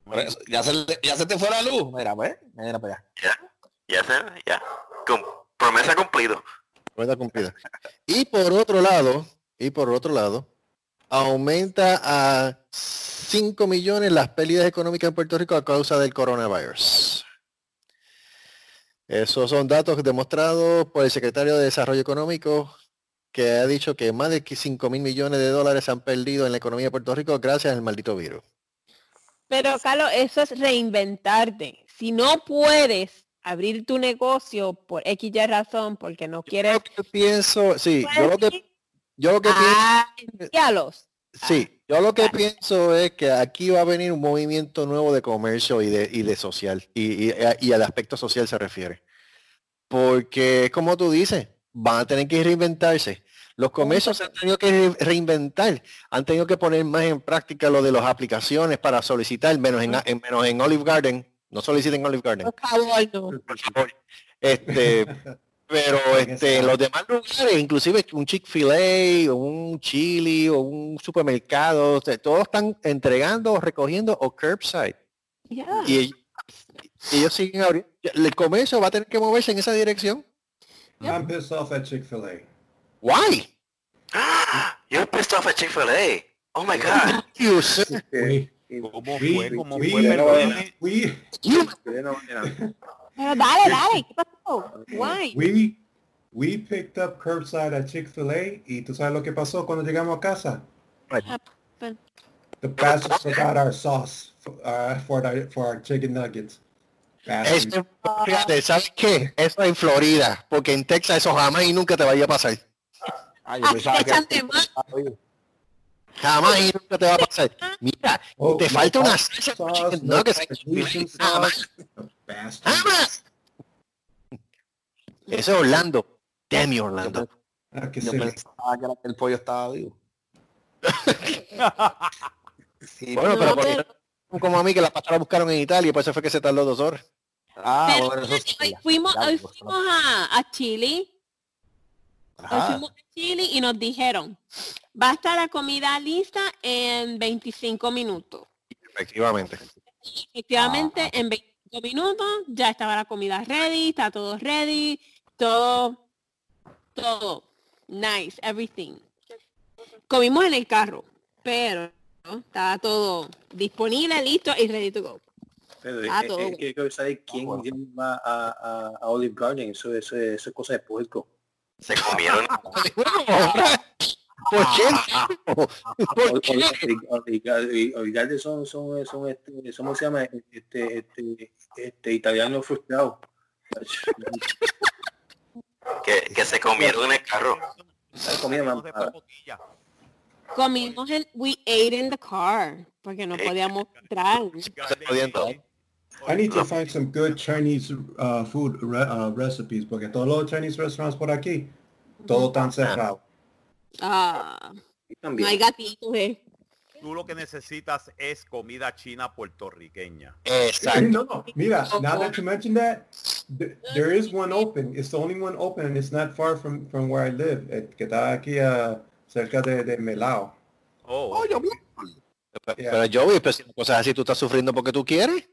No hay- ya, se, ya se te fue la luz. Mira, pues, mira para allá. Ya, ya, se- ya. Con promesa cumplido. Promesa cumplida. Y por otro lado, y por otro lado, aumenta a 5 millones las pérdidas económicas en Puerto Rico a causa del coronavirus. Esos son datos demostrados por el secretario de Desarrollo Económico que ha dicho que más de 5 mil millones de dólares se han perdido en la economía de Puerto Rico gracias al maldito virus. Pero Carlos, eso es reinventarte. Si no puedes abrir tu negocio por X y razón, porque no quieres, Yo lo que pienso, sí, yo lo pues, que, yo lo que pienso envíalos. Sí, yo lo que pienso es que aquí va a venir un movimiento nuevo de comercio y de, y de social, y, y, y al aspecto social se refiere. Porque, como tú dices, van a tener que reinventarse. Los comercios se han tenido que re- reinventar, han tenido que poner más en práctica lo de las aplicaciones para solicitar, menos en, en- menos en Olive Garden. No soliciten Olive Garden, Por favor, no. por favor. Este, pero este, en los demás lugares, inclusive un Chick-fil-A, o un Chili, o un supermercado, o sea, todos están entregando, recogiendo o curbside. Yeah. Y ellos, y ellos siguen abriendo. El comercio va a tener que moverse en esa dirección. I'm pissed off at Chick-fil-A. Why? You're pissed off at Chick-fil-A. Oh my God. You, sir. We, ¿Cómo we, fue? ¿Cómo we, fue? Perdóname. we, You- Ustedes no vayan a- Pero dale, dale, ¿qué pasó? Why? We we picked up curbside at Chick-fil-A y tú sabes lo que pasó cuando llegamos a casa. happened? The bastards forgot our sauce for, uh, for, the, for our chicken nuggets. Eso, fíjate, ¿sabes qué? Eso en Florida, porque en Texas eso jamás y nunca te vaya a pasar. Ay, Ah, yo pensaba que. Jamás y nunca te va a pasar. Mira, Oh, te no falta una salsa no nuggets. Asian Nada más. sauce. Bastards. Nada más. Eso es Orlando. You, Orlando. Ah, que yo pensaba que que el pollo estaba vivo. Sí, Bueno, No, pero por pero- como a mí que la pasta la buscaron en Italia y por eso fue que se tardó dos horas. Ah, Pero bueno, eso hoy fuimos, hoy fuimos a, a Chile, hoy fuimos a Chile y nos dijeron, va a estar la comida lista en 25 minutos. Efectivamente. Efectivamente, en 25 minutos ya estaba la comida ready, está todo ready, todo, todo, nice, everything. Comimos en el carro, pero ¿no? estaba todo disponible, listo y ready to go. Pero Ah, todo bueno. que quiero saber quién va a, a, a Olive Garden, eso, eso, eso es cosa de puerco. Se comieron. ¿Por qué? ¿Por qué? Olive Garden son, son, son, este, son, ¿cómo se llama? Este, este, este, italiano frustrado. Que, que se comieron en el carro. La comida Comimos en, we ate in the car, porque no podíamos entrar. jodiendo. I need to find some good Chinese uh, food re- uh, recipes porque todos los Chinese restaurants por aquí, todo están cerrados. Ah, Y no también. hay gatitos, eh. Tú lo que necesitas es comida china puertorriqueña. Exacto. No, no. Mira, now that you mention that, th- there is one open. It's the only one open and it's not far from, from where I live. eh, que está aquí uh, cerca de, de Melao. Oh, Pero Joey, pues si las cosas así tú estás sufriendo porque tú quieres.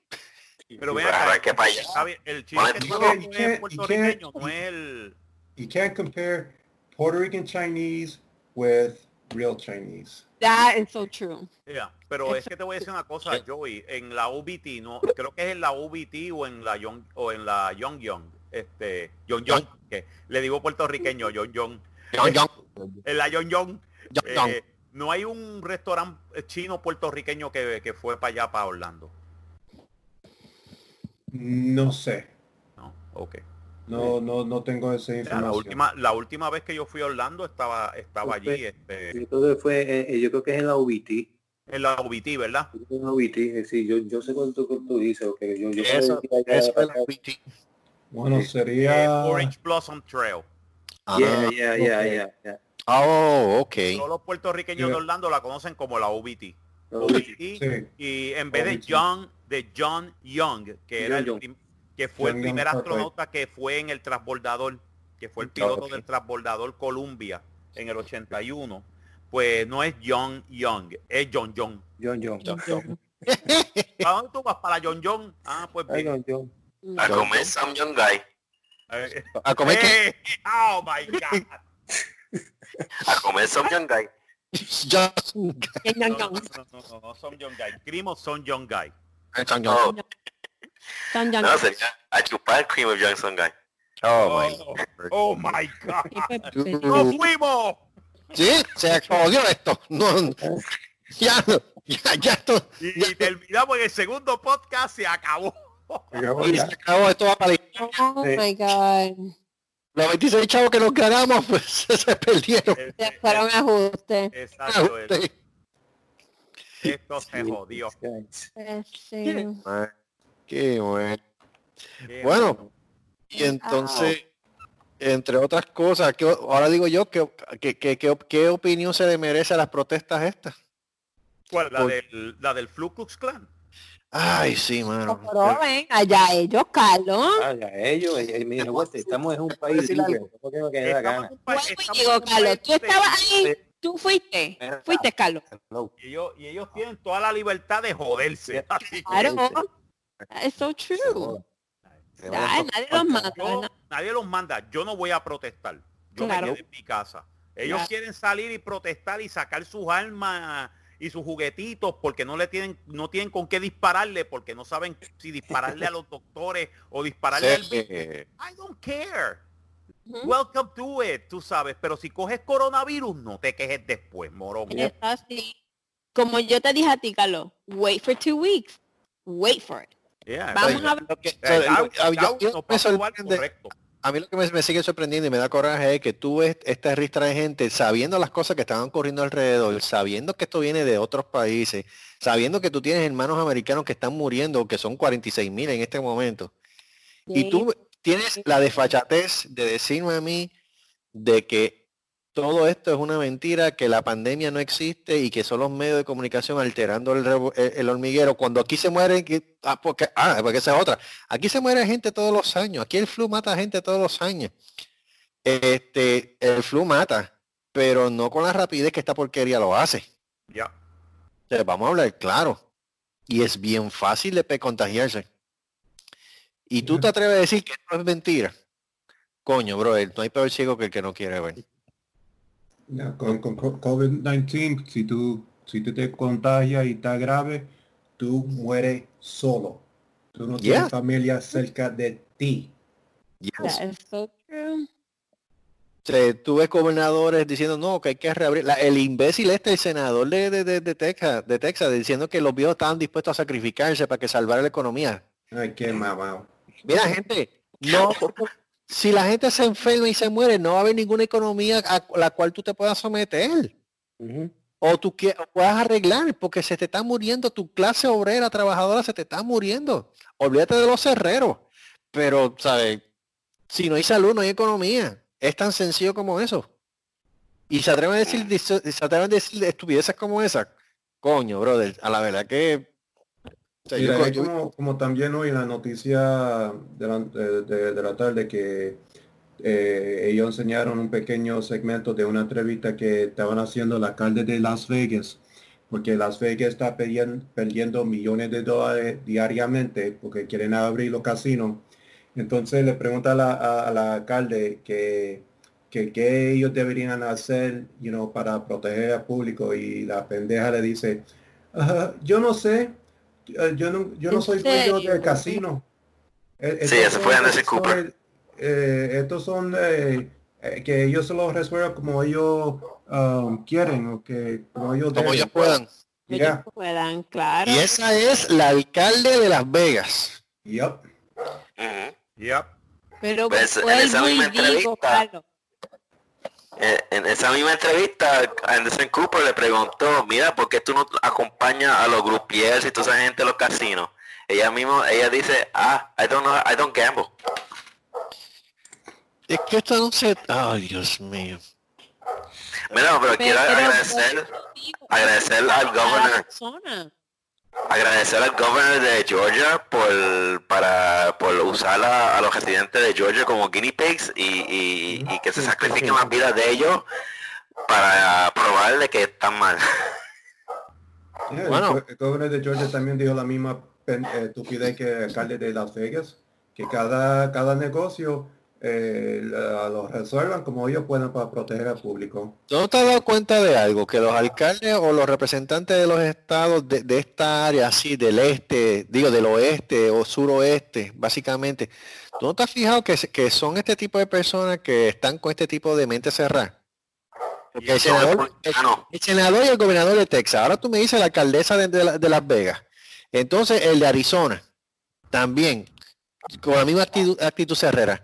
pero Pero acá, es que el chile que You tú can't- dices you es can't- puertorriqueño, no es el... You can't compare Puerto Rican Chinese with real Chinese. That is so true. Pero es que te voy a decir una cosa, Joey, en la UBT, no, creo que es en la UBT o en la Young o en la Young Young, este, Young Young, que le digo puertorriqueño, Young Young, John, John, en la John, John. eh, no hay un restaurante chino puertorriqueño que, que fue para allá, para Orlando. No sé. No, ok. No, no, no tengo esa información. la última, la última vez que yo fui a Orlando estaba, estaba allí, este, Yo creo que fue, eh, eh, yo creo que es en la UBT. en la UBT, ¿verdad? En la UBT, eh, sí, yo, yo sé cuánto tú, dices, ok, yo, yo allá- es la PT. Bueno, Eh, sería... Orange Blossom Trail. Yeah, yeah, yeah, yeah, yeah. Oh, ok. Todos los puertorriqueños de Yeah. Orlando la conocen como la UBT. Y, Sí. y en vez de OBT. John, de John Young, que era John el Young. prim- que fue John el primer astronauta que fue en el transbordador, que fue el piloto del transbordador Columbia en el 81, pues no es John Young, es John Young. John John. ¿Para dónde tú vas? ¿Para John Young? Ah, pues bien. John John. A comer Sam Young Guy. Eh, A comer eh, oh my God. A comer Sam Young Guy. No, no, no, no, no, no son Young Guy. Grimos son Young Guy. John, Oh, John. Son ya- no, sería a chupar cream of Young Guy. Oh, my. Oh, oh my God. ¡Nos fuimos! Sí, se jodió esto. No, ya, ya, ya esto. Y, terminamos en el segundo podcast, se acabó. Y se acabó, esto va para Oh my God. Los 26 chavos que nos ganamos, pues se perdieron. Se fueron ajustes. Exacto, Este, esto se jodió. Eh, sí. Qué bueno. Qué Bueno, y entonces, entre otras cosas, ¿qué- ahora digo yo, ¿qué, qué, qué, qué, qué opinión se le merece a las protestas estas? ¿Cuál? La Por- del, la del Flu Klux Klan. Ay, sí, mano. Pero ven, allá ellos, Carlos. Ya, ellos, eh, eh, mira, güey, estamos en un país libre, no Estamos digo, Carlos, tú estabas ahí, tú fuiste, fuiste, Carlos. Y ellos, y ellos tienen toda la libertad de joderse. Claro. It's so true. Ay, nadie los manda. yo- ¿verdad? nadie los manda. Yo no voy a protestar. Yo Claro. me quedo en mi casa. Ellos Claro. quieren salir y protestar y sacar sus armas y sus juguetitos porque no le tienen no tienen con qué dispararle porque no saben si dispararle a los doctores o dispararle al. Sí. I don't care. Welcome to it, tú sabes, pero si coges coronavirus no te quejes después, así. Como yo te dije a ti, Carlos, wait for two weeks. Wait for it. Yeah, Vamos right. a yo- yo- me sorprende- correcto. A mí lo que me, me sigue sorprendiendo y me da coraje es que tú ves esta ristra de gente sabiendo las cosas que estaban ocurriendo alrededor, sabiendo que esto viene de otros países, sabiendo que tú tienes hermanos americanos que están muriendo, que son 46 mil en este momento. Y tú tienes la desfachatez de decirme a mí de que todo esto es una mentira, que la pandemia no existe y que son los medios de comunicación alterando el, revo- el- el hormiguero. Cuando aquí se mueren, ah, porque, ah, porque esa es otra. Aquí se muere gente todos los años. Aquí el flu mata gente todos los años. Este, el flu mata, pero no con la rapidez que esta porquería lo hace. Ya. O sea, vamos a hablar claro. Y es bien fácil de contagiarse. Y tú te atreves a decir que esto es mentira. Coño, bro, no hay peor ciego que el que no quiere ver. Ya, con, con co- COVID-19, si tú, si tú te contagias y está grave, tú mueres solo. Tú no Yeah. tienes familia cerca de ti. Yes. That is so true. O sea, tú ves gobernadores diciendo no, que hay que reabrir. La- el imbécil este, el senador de, de, de, de Texas, de Texas, diciendo que los viejos estaban dispuestos a sacrificarse para que salvara la economía. Ay, qué mamá. Mira, gente, no, si la gente se enferma y se muere, no va a haber ninguna economía a la cual tú te puedas someter. O tú que, o puedas arreglar, porque se te está muriendo tu clase obrera, trabajadora, se te está muriendo. Olvídate de los herreros. Pero, ¿sabes? Si no hay salud, no hay economía. Es tan sencillo como eso. Y se atreven a decir, se atreven a decir estupideces como esa. Coño, brother, a la verdad que... yo Mira, yo- como, como también hoy en la noticia de la, de- la tarde que eh, ellos enseñaron un pequeño segmento de una entrevista que estaban haciendo el alcalde de Las Vegas, porque Las Vegas está perdiendo, perdiendo millones de dólares diariamente porque quieren abrir los casinos. Entonces le pregunta a la, a- al alcalde que, que qué ellos deberían hacer you know, para proteger al público y la pendeja le dice, "Ah, yo no sé, yo no, yo no ¿En soy dueño del casino. Eh, Sí, estos ese fue son- Anderson son, Cooper. eh, estos son eh, eh, que ellos se los resuelvan como ellos um, quieren o que como ellos como ellos puedan. Ellos Ya. puedan, claro. Y esa es la alcalde de Las Vegas. Yep. Ujú. Yep. Pero Pues, en esa misma digo, entrevista- Carlos, Eh, En esa misma entrevista, Anderson Cooper le preguntó, mira, ¿por qué tú no acompañas a los groupiers y toda esa gente a los casinos? Ella mismo, ella dice, ah, I don't know, I don't gamble. Es que esto no se... Ay, Dios mío. Mira, pero quiero pero agradecer, agradecer al persona. Agradecer al governor de Georgia por para por usar a, a los residentes de Georgia como guinea pigs y, y- y que se sacrifiquen las vidas de ellos para probarle que están mal. Yeah, Bueno. el gobernador de Georgia también dijo la misma eh, estupidez que el alcalde de Las Vegas, que cada, cada negocio eh, la- lo resuelvan como ellos puedan para proteger al público. ¿Tú no te has dado cuenta de algo? Que los alcaldes o los representantes de los estados de, de esta área, así del este, digo del oeste o suroeste, básicamente, ¿tú no te has fijado que, son este tipo de personas que están con este tipo de mente cerrada? Porque el senador, el, Ah, el senador y el gobernador de Texas, ahora tú me dices la alcaldesa de, de la- de Las Vegas, entonces el de Arizona, también, con la misma actitud, actitud cerrera.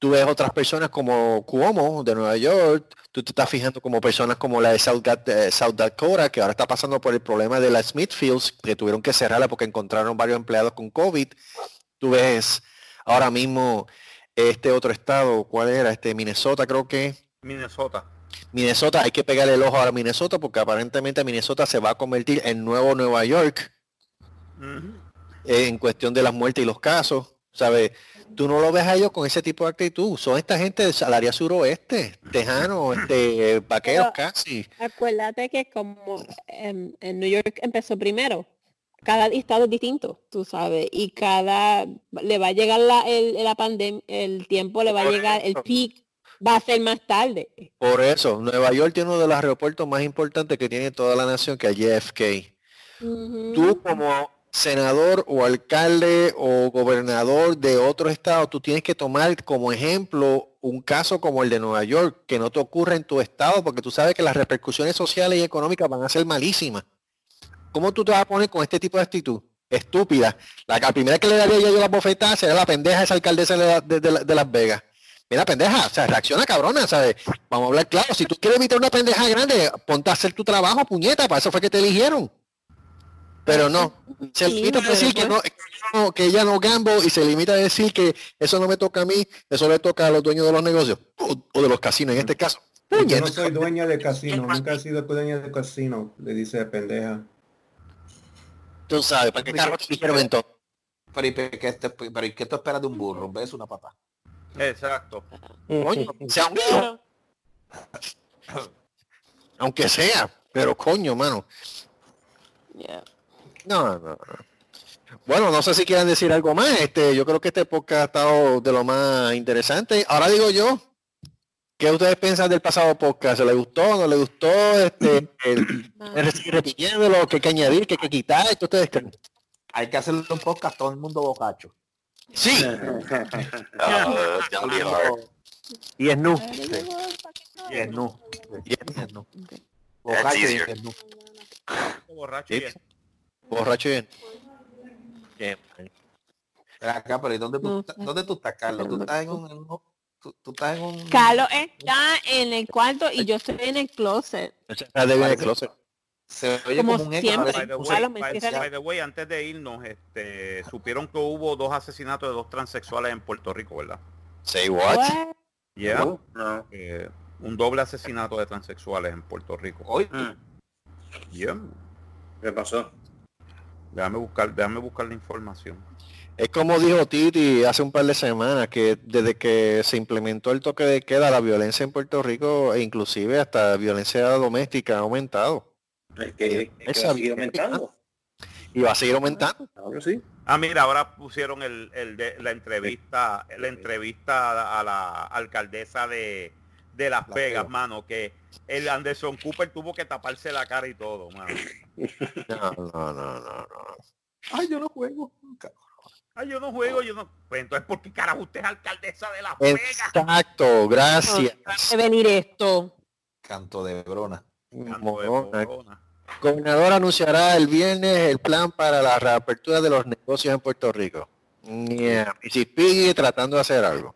Tú ves otras personas como Cuomo de Nueva York, tú te estás fijando como personas como la de South, eh, South Dakota, que ahora está pasando por el problema de la Smithfields, que tuvieron que cerrarla porque encontraron varios empleados con COVID. Tú ves ahora mismo este otro estado, ¿cuál era? Este Minnesota creo que. Minnesota. Minnesota, hay que pegarle el ojo a Minnesota porque aparentemente Minnesota se va a convertir en nuevo Nueva York eh, en cuestión de las muertes y los casos, ¿sabes? Tú no lo ves a ellos con ese tipo de actitud. Son esta gente del área suroeste, tejanos, este, vaqueros Pero- casi. Acuérdate que como en, en New York empezó primero, cada estado es distinto, tú sabes, y cada le va a llegar la, el, la pandemia, el tiempo le va a llegar el peak. va a ser más tarde. Por eso, Nueva York tiene uno de los aeropuertos más importantes que tiene toda la nación, que es JFK. Tú como senador o alcalde o gobernador de otro estado, tú tienes que tomar como ejemplo un caso como el de Nueva York, que no te ocurra en tu estado, porque tú sabes que las repercusiones sociales y económicas van a ser malísimas. ¿Cómo tú te vas a poner con este tipo de actitud? Estúpida. La, primera que le daría yo la bofetada será la pendeja esa alcaldesa de, de Las Vegas. Mira, pendeja, o sea, reacciona cabrona, ¿sabes? Vamos a hablar claro, si tú quieres evitar una pendeja grande, ponte a hacer tu trabajo, puñeta, para eso fue que te eligieron. Pero no, se limita a decir que, no, que ella no gambo y se limita a decir que eso no me toca a mí, eso le toca a los dueños de los negocios o, o de los casinos en este caso. Yo no soy dueña de casino, nunca he sido dueña de casino, le dice pendeja. Tú sabes, ¿para qué carro te dijeron entonces? Pero ¿y qué, este- pero ¿y qué tú esperas de un burro? Un beso, una pata. Exacto. Coño, sea un aunque sea, pero coño, mano. Yeah. No, no, no. Bueno, no sé si quieran decir algo más. Este, yo creo que este podcast ha estado de lo más interesante. Ahora digo yo, ¿qué ustedes piensan del pasado podcast? ¿Se les gustó? ¿No les gustó? Este, el, repitiéndolo, ¿qué hay que añadir? ¿Qué hay que quitar? ¿Qué ustedes creen? Hay que hacerle un podcast todo el mundo bocacho. Sí, Uh, y es nu. Y es no. Y es nu. Bocacho y es no. Borracho y Sí. eso. Borracho bien. Acá, pero ¿y dónde tú, No dónde tú estás, Carlos? Tú estás en un... en un- tú, tú estás en un... Carlos está en el cuarto y yo estoy en el closet. Está el closet. Se oye Como como un eco. By the way, Carlos, me by- cierra la- by the way, antes de irnos, este, supieron que hubo dos asesinatos de dos transexuales en Puerto Rico, ¿verdad? Say what? What? Yeah. No. Eh, un doble asesinato de transexuales en Puerto Rico. Hoy, Yeah. ¿Qué pasó? Déjame buscar, déjame buscar la información. Es como dijo Titi hace un par de semanas, que desde que se implementó el toque de queda, la violencia en Puerto Rico, e inclusive hasta violencia doméstica, ha aumentado. Es que, es que Esa va a seguir aumentando. Y va a seguir aumentando. Ahora sí. Ah, mira, ahora pusieron el, el de, la entrevista, la entrevista a la alcaldesa de, de Las Las Vegas, Vegas. mano, que el Anderson Cooper tuvo que taparse la cara y todo, mano. No, no, no, no, no. Ay, yo no juego. Ay, yo no juego, yo no. Pues entonces, ¿por qué carajo usted es alcaldesa de Las Vegas? Exacto, gracias. de venir esto. Canto de brona. Canto de morona. Gobernador anunciará el viernes el plan para la reapertura de los negocios en Puerto Rico. Yeah. Y si sigue tratando de hacer algo.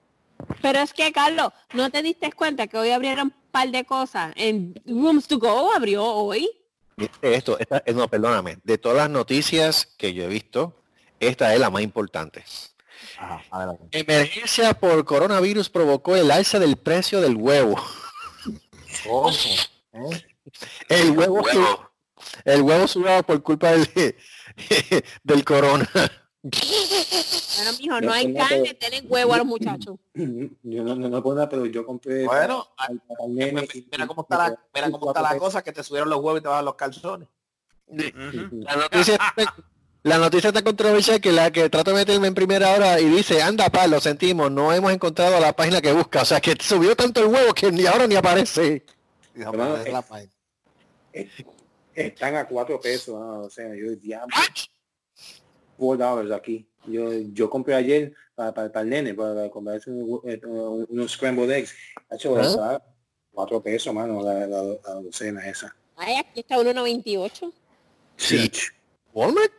Pero es que, Carlos, ¿no te diste cuenta que hoy abrieron un par de cosas? En Rooms to Go abrió hoy. Viste Esto, esta- eh, no, perdóname. De todas las noticias que yo he visto, esta es la más importante. Ajá, adelante. Emergencia por coronavirus provocó el alza del precio del huevo. ¿Cómo? ¿Eh? El huevo, su- Huevo. el huevo sudado por culpa del, del corona. Bueno, mijo, no No, hay carne, pero- tienen huevo a los muchachos. Yo no, no, no puedo nada, pero yo compré. Bueno, para- para el nene mira cómo está la, mira cómo está la cosa que te subieron los huevos y te bajan los calzones. Ujú. La noticia, la noticia está controversial que la que trato de meterme en primera hora y dice, anda pa, lo sentimos, no hemos encontrado la página que busca. O sea que subió tanto el huevo que ni ahora ni aparece. Y dijo, Hermano, "Pues, es la página". Están a cuatro pesos, ah, o sea, yo diablo. Four dollars aquí. Yo, yo compré ayer para, para, para el nene, para, para comprarse un- eh, unos scrambled eggs. Hacho, ¿Ah? cuatro pesos, mano, la, la, la docena esa. Ay, aquí está 1.98. Sí. Walmart,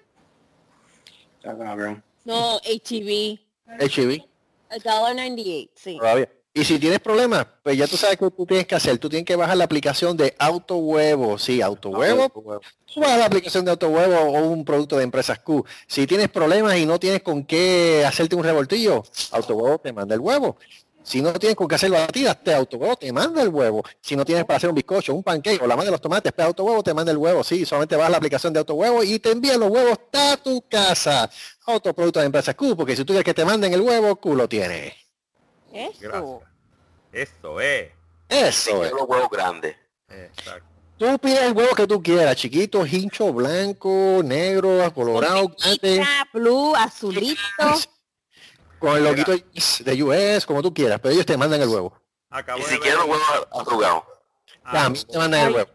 Está cabrón. No, HEB. HEB, $1.98, sí. todavía. Y si tienes problemas, pues ya tú sabes qué tú tienes que hacer. Tú tienes que bajar la aplicación de Auto Huevo. Sí, Auto Huevo. Tú bajas la aplicación de Auto Huevo o un producto de empresas Q. Si tienes problemas y no tienes con qué hacerte un revoltillo, Auto Huevo te manda el huevo. Si no tienes con qué hacer batidas, te Auto Huevo te manda el huevo. Si no tienes para hacer un bizcocho, un pancake o la madre de los tomates, pues Auto Huevo te manda el huevo. Sí, solamente vas a la aplicación de Auto Huevo y te envían los huevos a tu casa. Otro producto de empresas Q, porque si tú quieres que te manden el huevo, Q lo tiene. Eso. Gracias. Eso es. Eso es. Los huevos grandes. Exacto. Tú pides el huevo que tú quieras, chiquito, hincho, blanco, negro, colorado, blue, azulito. con el loguito de US, como tú quieras, pero ellos te mandan el huevo. Acabo Y si quieren los huevos arrugados. Ah, También te mandan el huevo.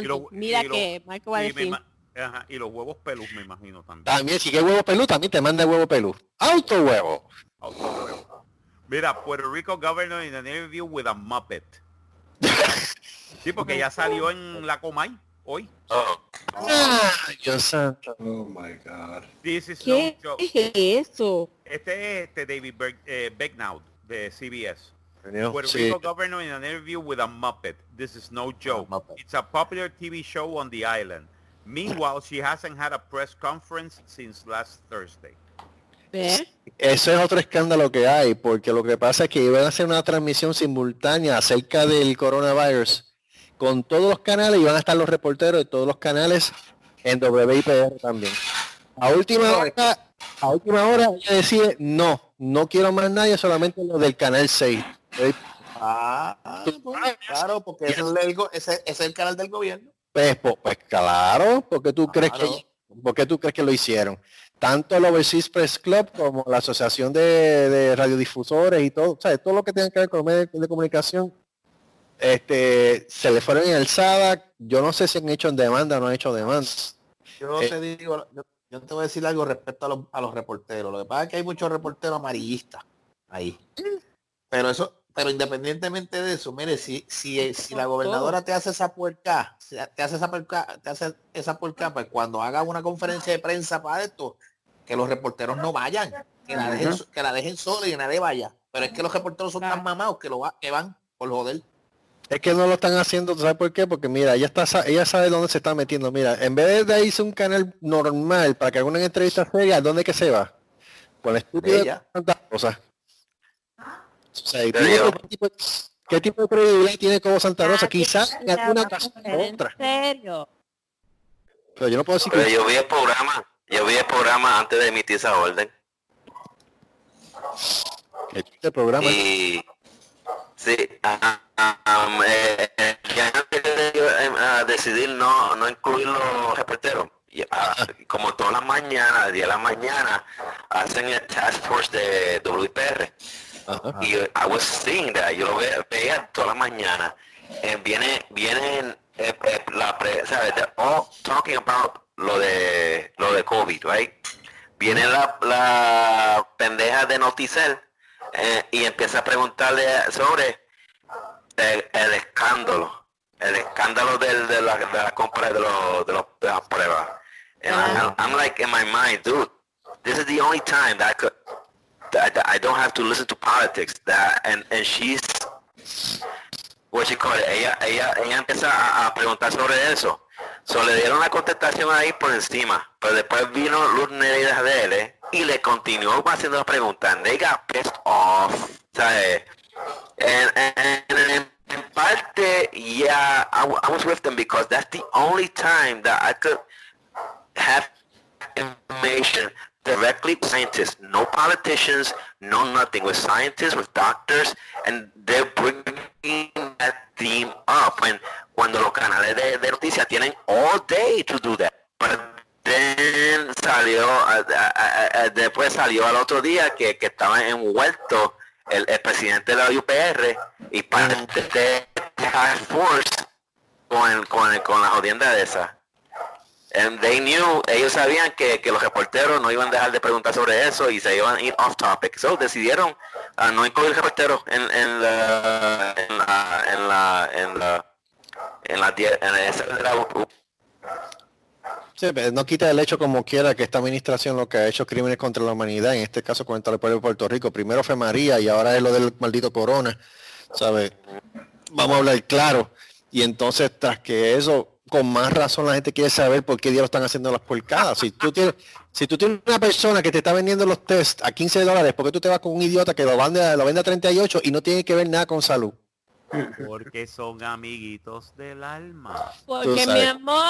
Y lo- mira y que Marco va a me decir. ajá, y los huevos pelus me imagino también. También, si quieres huevo pelú, también te manda el huevo pelú. Auto huevo. Auto huevo. Mira, Puerto Rico governor in an interview with a Muppet. Sí, porque ya salió en la Comay hoy. Oh, Ay, Dios santo. Oh my God. This is ¿Qué no joke. es eso? Este es este David Berg, eh, Becknow de CBS. Puerto Sí. Rico governor in an interview with a Muppet. This is no joke. Muppet. It's a popular TV show on the island. Meanwhile, she hasn't had a press conference since last Thursday. ¿Ves? Ese es otro escándalo que hay, porque lo que pasa es que iban a hacer una transmisión simultánea acerca del coronavirus con todos los canales y van a estar los reporteros de todos los canales en WIPR también. A última hora, a última hora ella decide, no, no quiero más nadie, solamente lo del canal 6. Ah, ah, pues, claro, porque ese es, el, go- ese- ese es el canal del gobierno. Pues, pues, pues, claro, porque tú crees que ¿por qué tú crees que lo hicieron? Tanto el Overseas Press Club como la Asociación de, de Radiodifusores y todo, o sea, todo lo que tenga que ver con los medios de comunicación, este, se le fueron en alzada. Yo no sé si han hecho en demanda o no han hecho demanda. Yo Eh. te digo, yo, yo te voy a decir algo respecto a los, a los reporteros. Lo que pasa es que hay muchos reporteros amarillistas ahí. Pero eso, pero independientemente de eso, mire, si, si, si la gobernadora te hace esa puerca, te hace esa puerca, te hace esa puerca, pues cuando haga una conferencia de prensa para esto, que los reporteros no vayan, que la dejen, que la dejen sola y nadie vaya. Pero es que los reporteros son tan mamados que lo va, que van por joder. Es que no lo están haciendo, ¿tú ¿sabes por qué? Porque mira, ella está sa- ella sabe dónde se está metiendo. Mira, en vez de irse un canal normal para que haga una entrevista seria, ¿dónde que se va? Con la estúpida tantas cosas. O sea, ¿qué, tipo, qué tipo de credibilidad tiene como Santa Rosa? Ah, Quizás en alguna va a ocasión coger en otra. serio. Pero yo no puedo decir Pero que yo vi el programa, yo vi el programa antes de emitir esa orden. este programa Y sí, ah, ah, eh, eh, ya decidir no, no incluir los reporteros, como todas las mañanas, el día de la mañana, hacen el task force de WIPR. Ajá. Y I was seeing that, yo lo ve- veía toda la mañana. Eh, viene, vienen eh, eh, la pre, ¿sabes? They're all talking about lo de lo de COVID, right? Viene la, la pendeja de Noticel eh, y empieza a preguntarle sobre el, el escándalo, el escándalo del, de, la, de la compra de, los, de, los, de las pruebas. And I'm, I'm like in my mind, dude, this is the only time that I could that, I don't have to listen to politics. That and and she's what you call it. Ella ella ella empieza a, a preguntar sobre eso. So le dieron la contestación ahí por encima, pero después vino Luz Nereida de él y le continuó haciendo la pregunta. And they got pissed off. ¿sabes? And, and, and in, parte, yeah, I, I was with them because that's the only time that I could have information directly scientists, no politicians, no nothing, with scientists, with doctors, and they're bringing that theme up. When cuando los canales de, de noticias tienen all day to do that. But then salió, a- a- a- después salió al otro día que, que estaba envuelto el, el presidente de la UPR y parte de Task Force con, el- con, el- con la jodienda de esa. And they knew, ellos sabían que, que los reporteros no iban a dejar de preguntar sobre eso y se iban a ir off topic. So decidieron a no incluir reporteros en, en la en la en la en la en la, Sí, pero no quita el hecho como quiera que esta administración lo que ha hecho crímenes contra la humanidad, en este caso contra el pueblo de Puerto Rico. Primero fue María y ahora es lo del maldito corona, ¿sabes? Vamos a hablar claro. Y entonces, tras que eso, con más razón la gente quiere saber por qué Dios están haciendo las porcadas. Si tú tienes, si tú tienes una persona que te está vendiendo los test a 15 dólares, ¿por qué tú te vas con un idiota que lo vende, lo vende a 38 y no tiene que ver nada con salud? Porque son amiguitos del alma. Porque mi amor,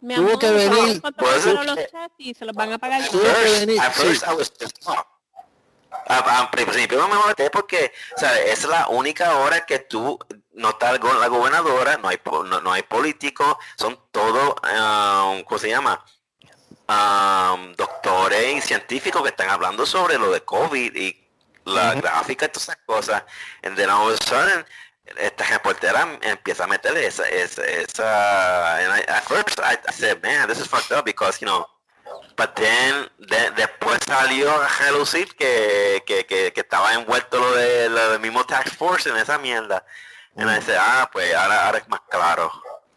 mi Tuvo amor, que venir- ¿cuánto Pues, costaron eh, los chats y se los van a pagar? Tuvo que first, venir, at sí. first I was pissed off. A- a- Al principio no me molesté porque, ¿sabes? Es la única hora que tú no está la gobernadora, no hay no, no hay políticos, son todos, um, ¿cómo se llama? Um, doctores y científicos que están hablando sobre lo de COVID y la gráfica y todas esas cosas. And then all of a sudden, esta reportera empieza a meterle esa, esa, esa and I, at first I, I said, man, this is fucked up because, you know, but then, de- después salió a relucir que, que, que, que estaba envuelto lo de lo del mismo Tax Force en esa mierda. And I said, ah, pues ahora, ahora es más claro.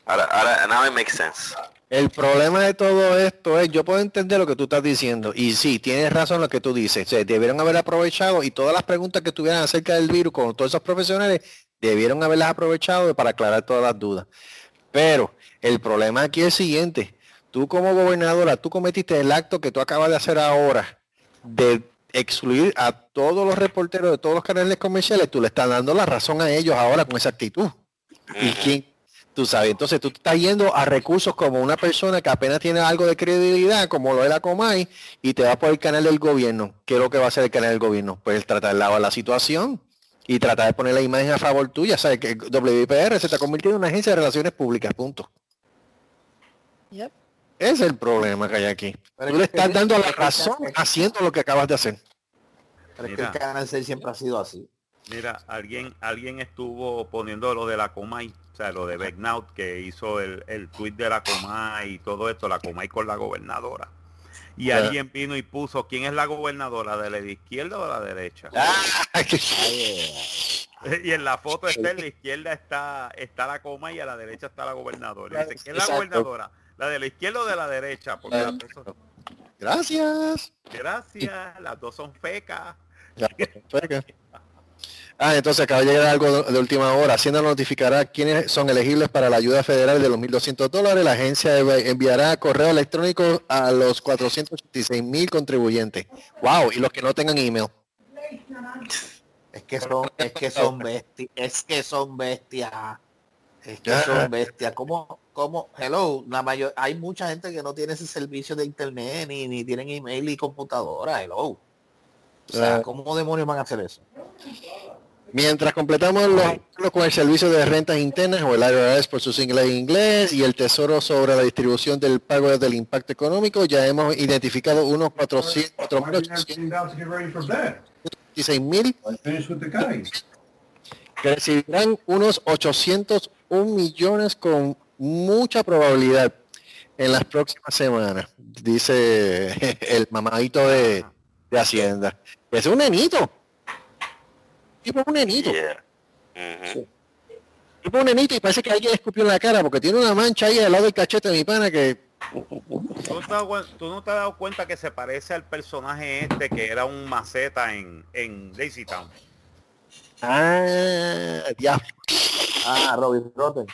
Ahora, ahora, now it makes sense. El problema de todo esto es, yo puedo entender lo que tú estás diciendo, y sí, tienes razón lo que tú dices, se debieron haber aprovechado y todas las preguntas que tuvieran acerca del virus con todos esos profesionales, debieron haberlas aprovechado para aclarar todas las dudas. Pero el problema aquí es el siguiente, tú como gobernadora, tú cometiste el acto que tú acabas de hacer ahora, de excluir a todos los reporteros de todos los canales comerciales, tú le estás dando la razón a ellos ahora con esa actitud. ¿Y quién? Tú sabes, entonces tú te estás yendo a recursos como una persona que apenas tiene algo de credibilidad, como lo de la Comay, y te va por el canal del gobierno. ¿Qué es lo que va a hacer el canal del gobierno? Pues tratar de lavar la situación y tratar de poner la imagen a favor tuya. ¿Sabes? Que WIPR se está convirtiendo en una agencia de relaciones públicas, punto. Yep. Ese es el problema que hay aquí. Pero Tú le que- estás dando la que- razón haciendo lo que acabas de hacer. Pero es que Mira. el Canal 6 siempre ha sido así. Mira, alguien, alguien estuvo poniendo lo de la Comay, o sea, lo de Begnaut, que hizo el, el tweet de la Comay y todo esto, la Comay con la gobernadora. Y Ah. alguien vino y puso, ¿quién es la gobernadora? ¿De la izquierda o la derecha? Y en la foto está en la izquierda está, está la coma y a la derecha está la gobernadora. Dice, ¿quién es la gobernadora? ¿La de la izquierda o de la derecha? Porque las dos son- Gracias. gracias, las dos son fecas. Ya, perfecto. Ah, entonces acaba de llegar algo de última hora. Hacienda notificará quiénes son elegibles para la ayuda federal de los 1.200 dólares. La agencia envi- enviará correo electrónico a los 486 mil contribuyentes. Wow, y los que no tengan email. Es que son, es que son bestias, es que son bestias. Es que son bestias. ¿Cómo, cómo? Hello, la mayor, hay mucha gente que no tiene ese servicio de internet ni, ni tienen email y computadora. Hello. O sea. ¿cómo demonios van a hacer eso? Mientras completamos los artículos con el servicio de rentas internas o el IRS por sus inglés en inglés y el tesoro sobre la distribución del pago del impacto económico, ya hemos identificado unos 400, 486 mil que recibirán unos 801 millones con mucha probabilidad en las próximas semanas, dice el mamadito de, de Hacienda. Es un nenito. Tipo un nenito. Yeah. Tipo un nenito y parece que alguien le escupió en la cara porque tiene una mancha ahí al lado del cachete de mi pana que ¿Tú no, te has dado, cuen- tú no te has dado cuenta que se parece al personaje este que era un maceta en, en Daisy Town? ah, diablo. Ah, Robin Rotten.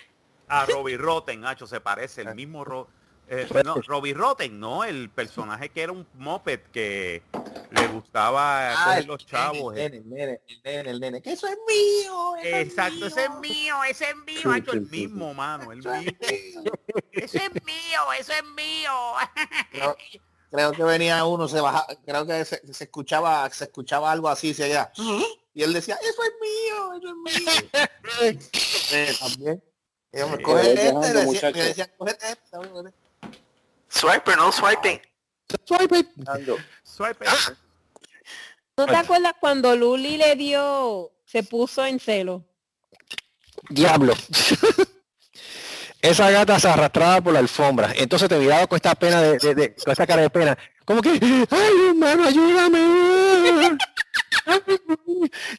A Robbie Rotten, Nacho, se parece, el mismo Ro- eh, no, Robbie Rotten, no, el personaje que era un moped que le gustaba Ah, coger el los chavos. eh. nene, el nene, el nene, el nene, que eso es mío. eso es Exacto, ese es mío, ese es mío, Nacho, el mismo, mano, el Eso es. Ese es mío, ese es mío. Creo, creo que venía uno, se baja, creo que se, se escuchaba, se escuchaba algo así, se oía, y él decía, eso es mío, eso es mío. Eh, también. Y yo, Sí. "Coge este", le decía, le decía, "Cógete este", ¿sabes? Swiper, no swiping. Swipe it. Swipe. ¿No te acuerdas cuando Luli le dio, se puso en celo? Diablo. Esa gata se arrastraba por la alfombra. Entonces te miraba con esta pena de, de- de- con esta cara de pena. Como que, ay hermano, ayúdame. Ay,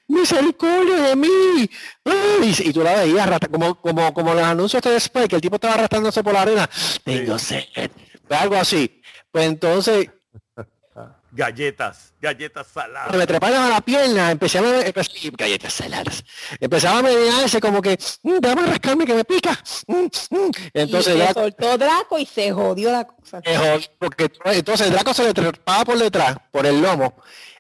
misericordia de mí. Y, y tú la veías como, como, como los anuncios de Spike, que el tipo estaba arrastrándose por la arena. Tengo sed. Algo así. Pues entonces Galletas, galletas saladas. me treparon a la pierna, empecé a empecé- galletas saladas. Empezaba a mediarse como que, "Mm, dame a rascarme que me pica. Mm, mm". Entonces y ya se soltó Draco y se jodió la cosa. Mejor, porque entonces el Draco se le trepaba por detrás, por el lomo,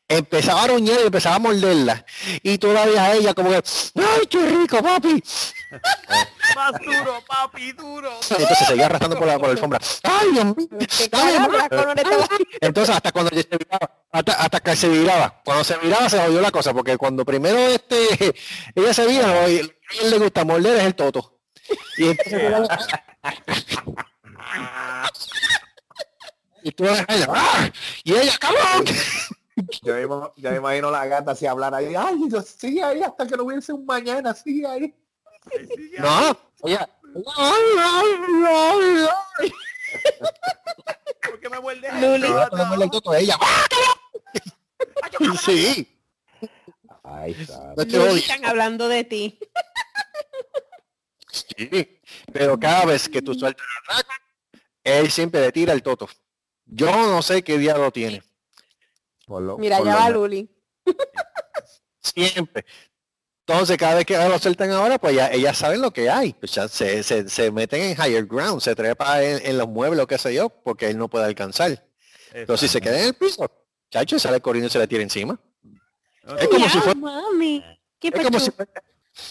empezaba a aruñar y empezaba a morderla. Y todavía ella como que, ¡ay, qué rico, papi! Más duro, papi, duro. Entonces seguía arrastrando por la, por la alfombra. ¡Ay, Dios mío! ¿Qué Ay, carajo, mamá! Draco no le estaba- Entonces hasta cuando se viraba, hasta, hasta que se viraba. Cuando se viraba se jodió la cosa, porque cuando primero este ella se vira, y a él le gusta morder es el toto. Y entonces y tú ella, ¡ah! y ella, ¡cabrón! Yo me, yo me imagino la gata así hablar ahí. Ay, yo sigue ahí hasta que no hubiese un mañana, sigue ahí. No, ella. ¿Por qué me no, el toto, ella. Sí. Ay. No están hablando de ti. Sí, pero cada vez que tú sueltas el raco, él siempre le tira el toto. Yo no sé qué día lo tiene. Por lo- Mira, por ya lo va. Luli. Siempre. Entonces, cada vez que lo sueltan ahora, pues ya ellas saben lo que hay. Pues ya se, se, se meten en higher ground, se trepa en, en los muebles o qué sé yo, porque él no puede alcanzar. Pero si se queda en el piso, chacho, sale corriendo y se le tira encima. Es como si Ya, fuera, mami. ¿Qué es como pasó? si fuera-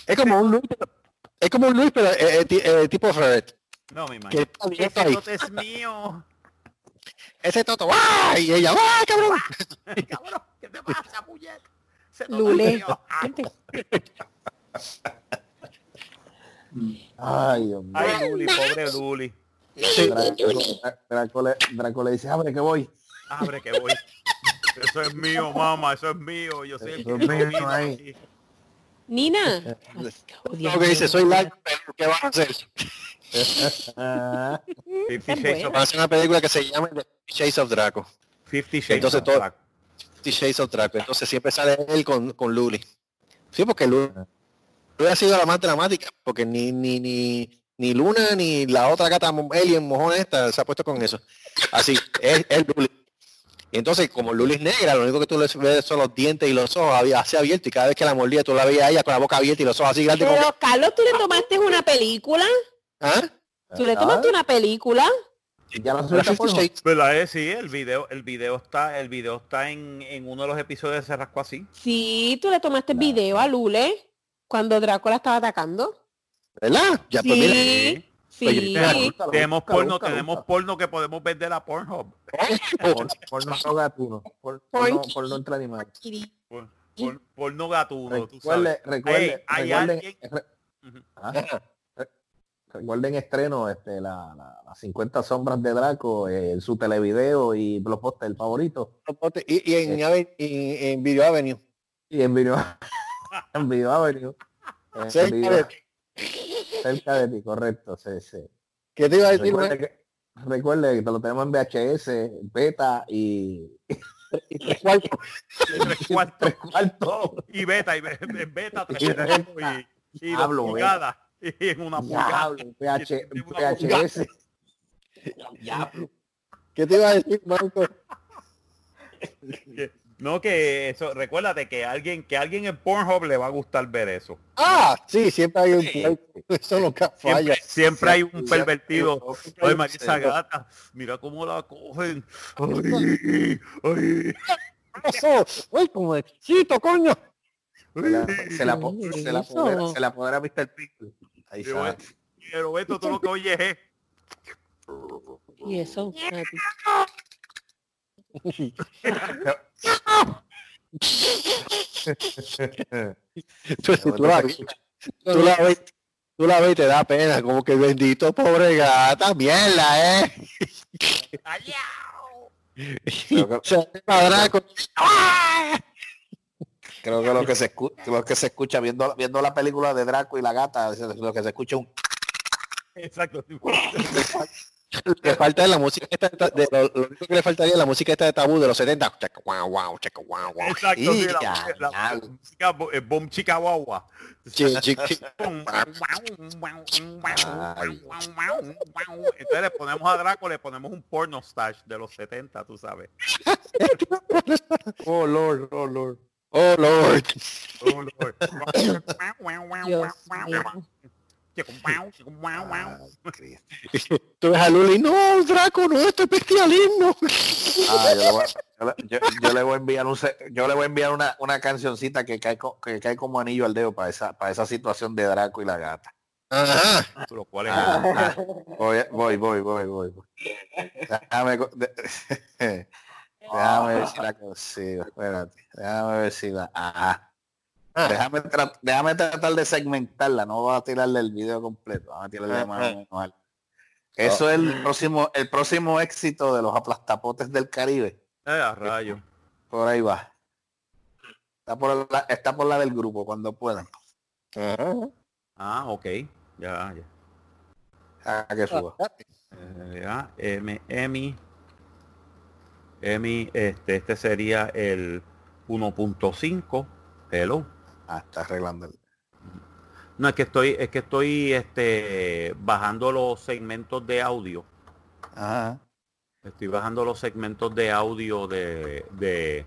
es como un Luis, pero- es como un Luis, pero eh, eh, eh, tipo Ferret. No, mi madre. Ese toto es mío. Ese toto, ¡ah! Y ella, ¡ah, cabrón! Cabrón, ¿qué te pasa, muñeca? Lule. Ay, Dios mío. Ay, Luli, pobre Luli. Draco, Draco le, Draco le dice, abre que voy. Abre que voy. Eso es mío, mamá, eso es mío. Yo soy el que mío, ahí. Nina. Lo que dice, soy pero ¿qué vas a hacer? Fifty Shades of, Van a hacer una película que se llama The Shades of Draco. Fifty Shades Entonces of. Fifty Shades of Draco. Entonces siempre sale él con, con Luli. Sí, porque Luli, Luli ha sido la más dramática, porque ni, ni, ni, ni Luna ni la otra gata alien mojona esta se ha puesto con eso. Así, es, es Luli. Y entonces, como Luli es negra, lo único que tú le ves son los dientes y los ojos así abiertos, y cada vez que la mordía tú la veías a ella con la boca abierta y los ojos así grandes como Pero Carlos, ¿tú le tomaste una película? ¿Ah? ¿Tú le tomaste una película? Ya La suelta Fifty por Shades. ¿Verdad? Eh, sí, el video, el video está, el video está en, en uno de los episodios de Se Rascó Así. Sí, tú le tomaste video a Lule cuando Draco la estaba atacando. ¿Verdad? Ya, pues mira. Sí, Pues, sí. Tenemos, tenemos búscalo, porno, tenemos porno que podemos vender a Pornhub. Por, por no gatuno. Por, por, no, por no entre animales. Por- por- porno gatuno, tú Recuerde, sabes. recuerde, Ey, hay alguien- re- recuerden estreno este la, la- las 50 sombras de Draco eh, en su televideo y Blockbuster el favorito Y, y en, Ave- y en Video Avenue. y en video en video Avenue en Cerca video- de ti. cerca de ti correcto sí, sí. ¿Qué te iba a decir? recuerde que, recuerde que te lo tenemos en VHS beta y, Y tres cuartos. Y tres cuartos. Y beta, y beta, tres cuartos y, y Diablo, ve. pulgadas. Y en una pulgada. Diablo, VH, Y una VHS ¿Qué te iba a decir, Marco? No, que eso, recuérdate que alguien, que alguien en Pornhub le va a gustar ver eso. Ah, sí, siempre hay un puerco. Eso nunca falla. Siempre, siempre hay un pervertido. Ay, María, esa gata, mira cómo la cogen. Ay, ay, Eso, uy, como éxito, coño. se la, se la, po- Ay, se la apodera, se la apodera a Mr. Pickle. Ahí Pero, está. pero esto todo lo que oyes es. Y eso. Tú, tú la ves, tú la ves, tú la ves y te da pena, como que bendito pobre gata, mierda, eh. Se. Creo que lo que se escucha, lo que se escucha viendo, viendo la película de Draco y la gata, es lo que se escucha es un Exacto. Le falta la música esta de, lo, lo único que le faltaría es la música esta de tabú de los 70. Chaca, guau, guau, chaca, guau, guau. Exacto, sí, la, Ya, la- ya. la música eh, Bom Chica Guagua. Entonces le ponemos a Draco, le ponemos un porno stash de los 70, tú sabes. Oh Lord, oh Lord. Oh Lord. Oh, Lord. Tú ves a Luli, no, Draco, no, esto es bestialismo. Ah, yo, le voy, a- yo le- yo- yo le voy a enviar un se- yo le voy a enviar una, una cancioncita que cae, co- que cae como anillo al dedo para esa, para esa situación de Draco y la gata. Ajá. Lo cual es Ah, voy, voy, voy, voy, voy. Déjame, déjame ver si la consigo. Espérate. Déjame ver si la. Ajá. Déjame, tra- déjame tratar de segmentarla, no voy a tirarle el video completo, vamos a tirarle más o menos algo. Eso es el próximo, el próximo éxito de los aplastapotes del Caribe. Eh, rayo. Por ahí va. Está por la, está por la del grupo cuando puedan. Ah, ok. Ya, ya. A que suba. Eh, ya, M, Emi. Emi, este, este sería el 1.5. Hello. Ah, está arreglando. No, es que estoy, es que estoy este, bajando los segmentos de audio. Ajá. Estoy bajando los segmentos de audio de, de,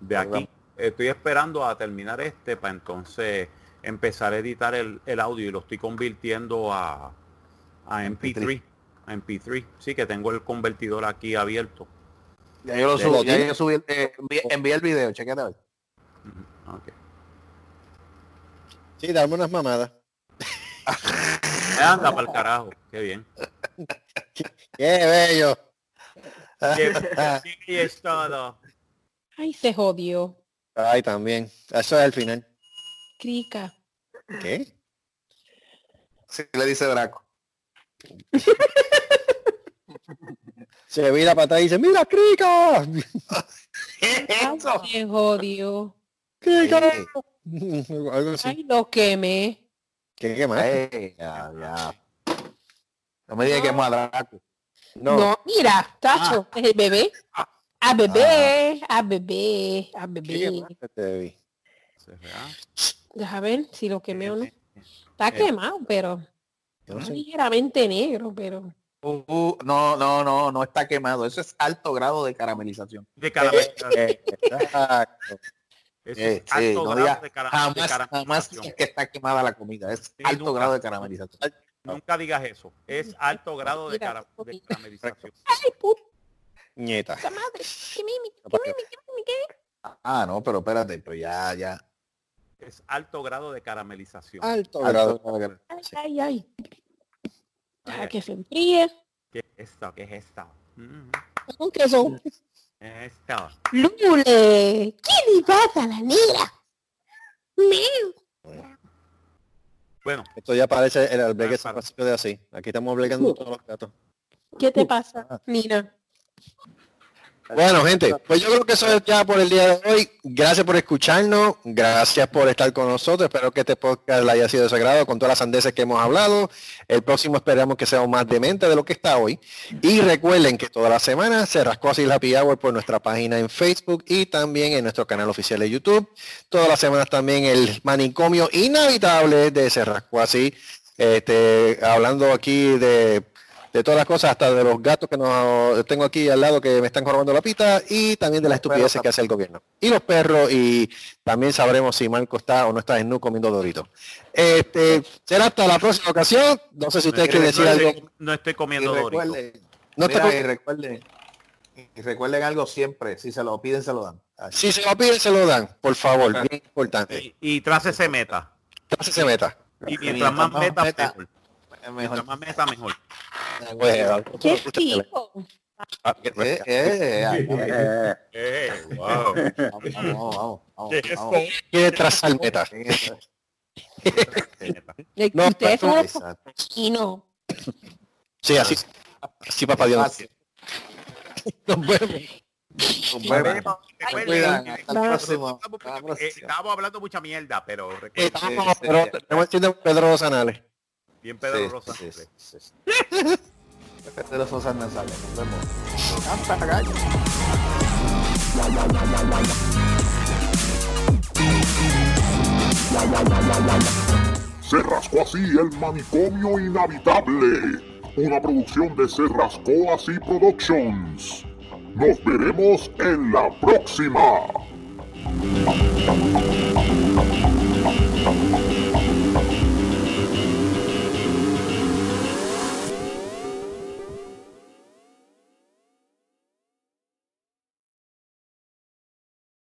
de aquí. Estoy esperando a terminar este para entonces empezar a editar el, el audio y lo estoy convirtiendo a, a MP3. A MP3. Sí, que tengo el convertidor aquí abierto. Ya yo lo ¿De subo, ya yo subí, el- eh, envié, envié el video, chequete a ver. Ok. Sí, dame unas mamadas. Anda para el carajo. Qué bien. ¡Qué bello! Sí, es todo. Ay, se jodió. Ay, también. Eso es el final. Crica. ¿Qué? Sí, le dice Draco. Se vira para atrás y dice, ¡Mira, Crica! Ay, se jodió. Eh, Algo así. Ay, lo quemé. ¿Qué, qué más? eh, ya, ya. No me digas que es más Draco. No, mira, tacho, es el bebé. A bebé, a bebé, a ¿Qué bebé. te vi? Deja ver si lo quemé o no. Eh, Está quemado, pero Yo no está sé. ligeramente negro, pero Uh, no, no, no, no está quemado. Eso es alto grado de caramelización. De caramelización. Eh, exacto. Eso Eh, es sí, alto no grado diga de, cara- de Jamás, jamás caramelización. digas que está quemada la comida. Es Sí, alto nunca. grado de caramelización. Nunca digas eso. Es alto grado de, cara- caramelización. ay puta Nieta. madre, qué mimi, qué mimi, qué mimi, qué Ah, no, pero espérate, pero ya, ya. Es alto grado de caramelización. Alto Alto grado. de ay, ay, ay. Deja Ay, que se enfríe. ¿Qué es esto? ¿Qué es esto? Mm, ¿Con qué son? ¿Qué es esto? Lule, ¿qué le pasa a la negra? Meu. Bueno, Esto ya parece el albergue Ah, de así. Aquí estamos obligando todos los gatos. ¿Qué te pasa, Nina? Bueno, gente, pues yo creo que eso es ya por el día de hoy. Gracias por escucharnos, gracias por estar con nosotros. Espero que este podcast le haya sido de su agrado con todas las sandeces que hemos hablado. El próximo esperamos que sea más demente de lo que está hoy. Y recuerden que toda la semana se rascó así la Happy Hour por nuestra página en Facebook y también en nuestro canal oficial de YouTube. Todas las semanas también el manicomio inhabitable de Se rascó así. Este, hablando aquí de de todas las cosas, hasta de los gatos que nos tengo aquí al lado que me están robando la pita y también de las estupideces que hace el gobierno. Y los perros y también sabremos si Marco está o no está en nu comiendo doritos. Este, será hasta la próxima ocasión. No sé si ustedes quieren decir no, algo. no estoy Y comiendo Doritos. recuerden, No mira, está- y recuerden, y recuerden algo siempre, si se lo piden, se lo dan. Si se lo piden, se lo dan, por favor. Bien importante. Y, y tras ese meta. Entonces se meta. Y mientras más meta, mejor. Mejor. más meta, mejor. Bueno, ¿Qué tipo? Eh, eh, eh. Eh, wow. Vamos, vamos, vamos, vamos, ¿Qué es vamos. quiere trazar meta. De que No, ustedes son cochinos. Sí, así. Así, papá Dios. Nos vemos. Recuerden. Estábamos hablando mucha mierda, pero recuerden, Estamos, pero estamos haciendo Pedro Sanales. Bien Pedro Sí, Rosa. De los Sosa Nasales. Nos vemos. Canta, gallo. Se rascó así el manicomio inhabitable. Una producción de Se rascó así Productions. Nos veremos en la próxima.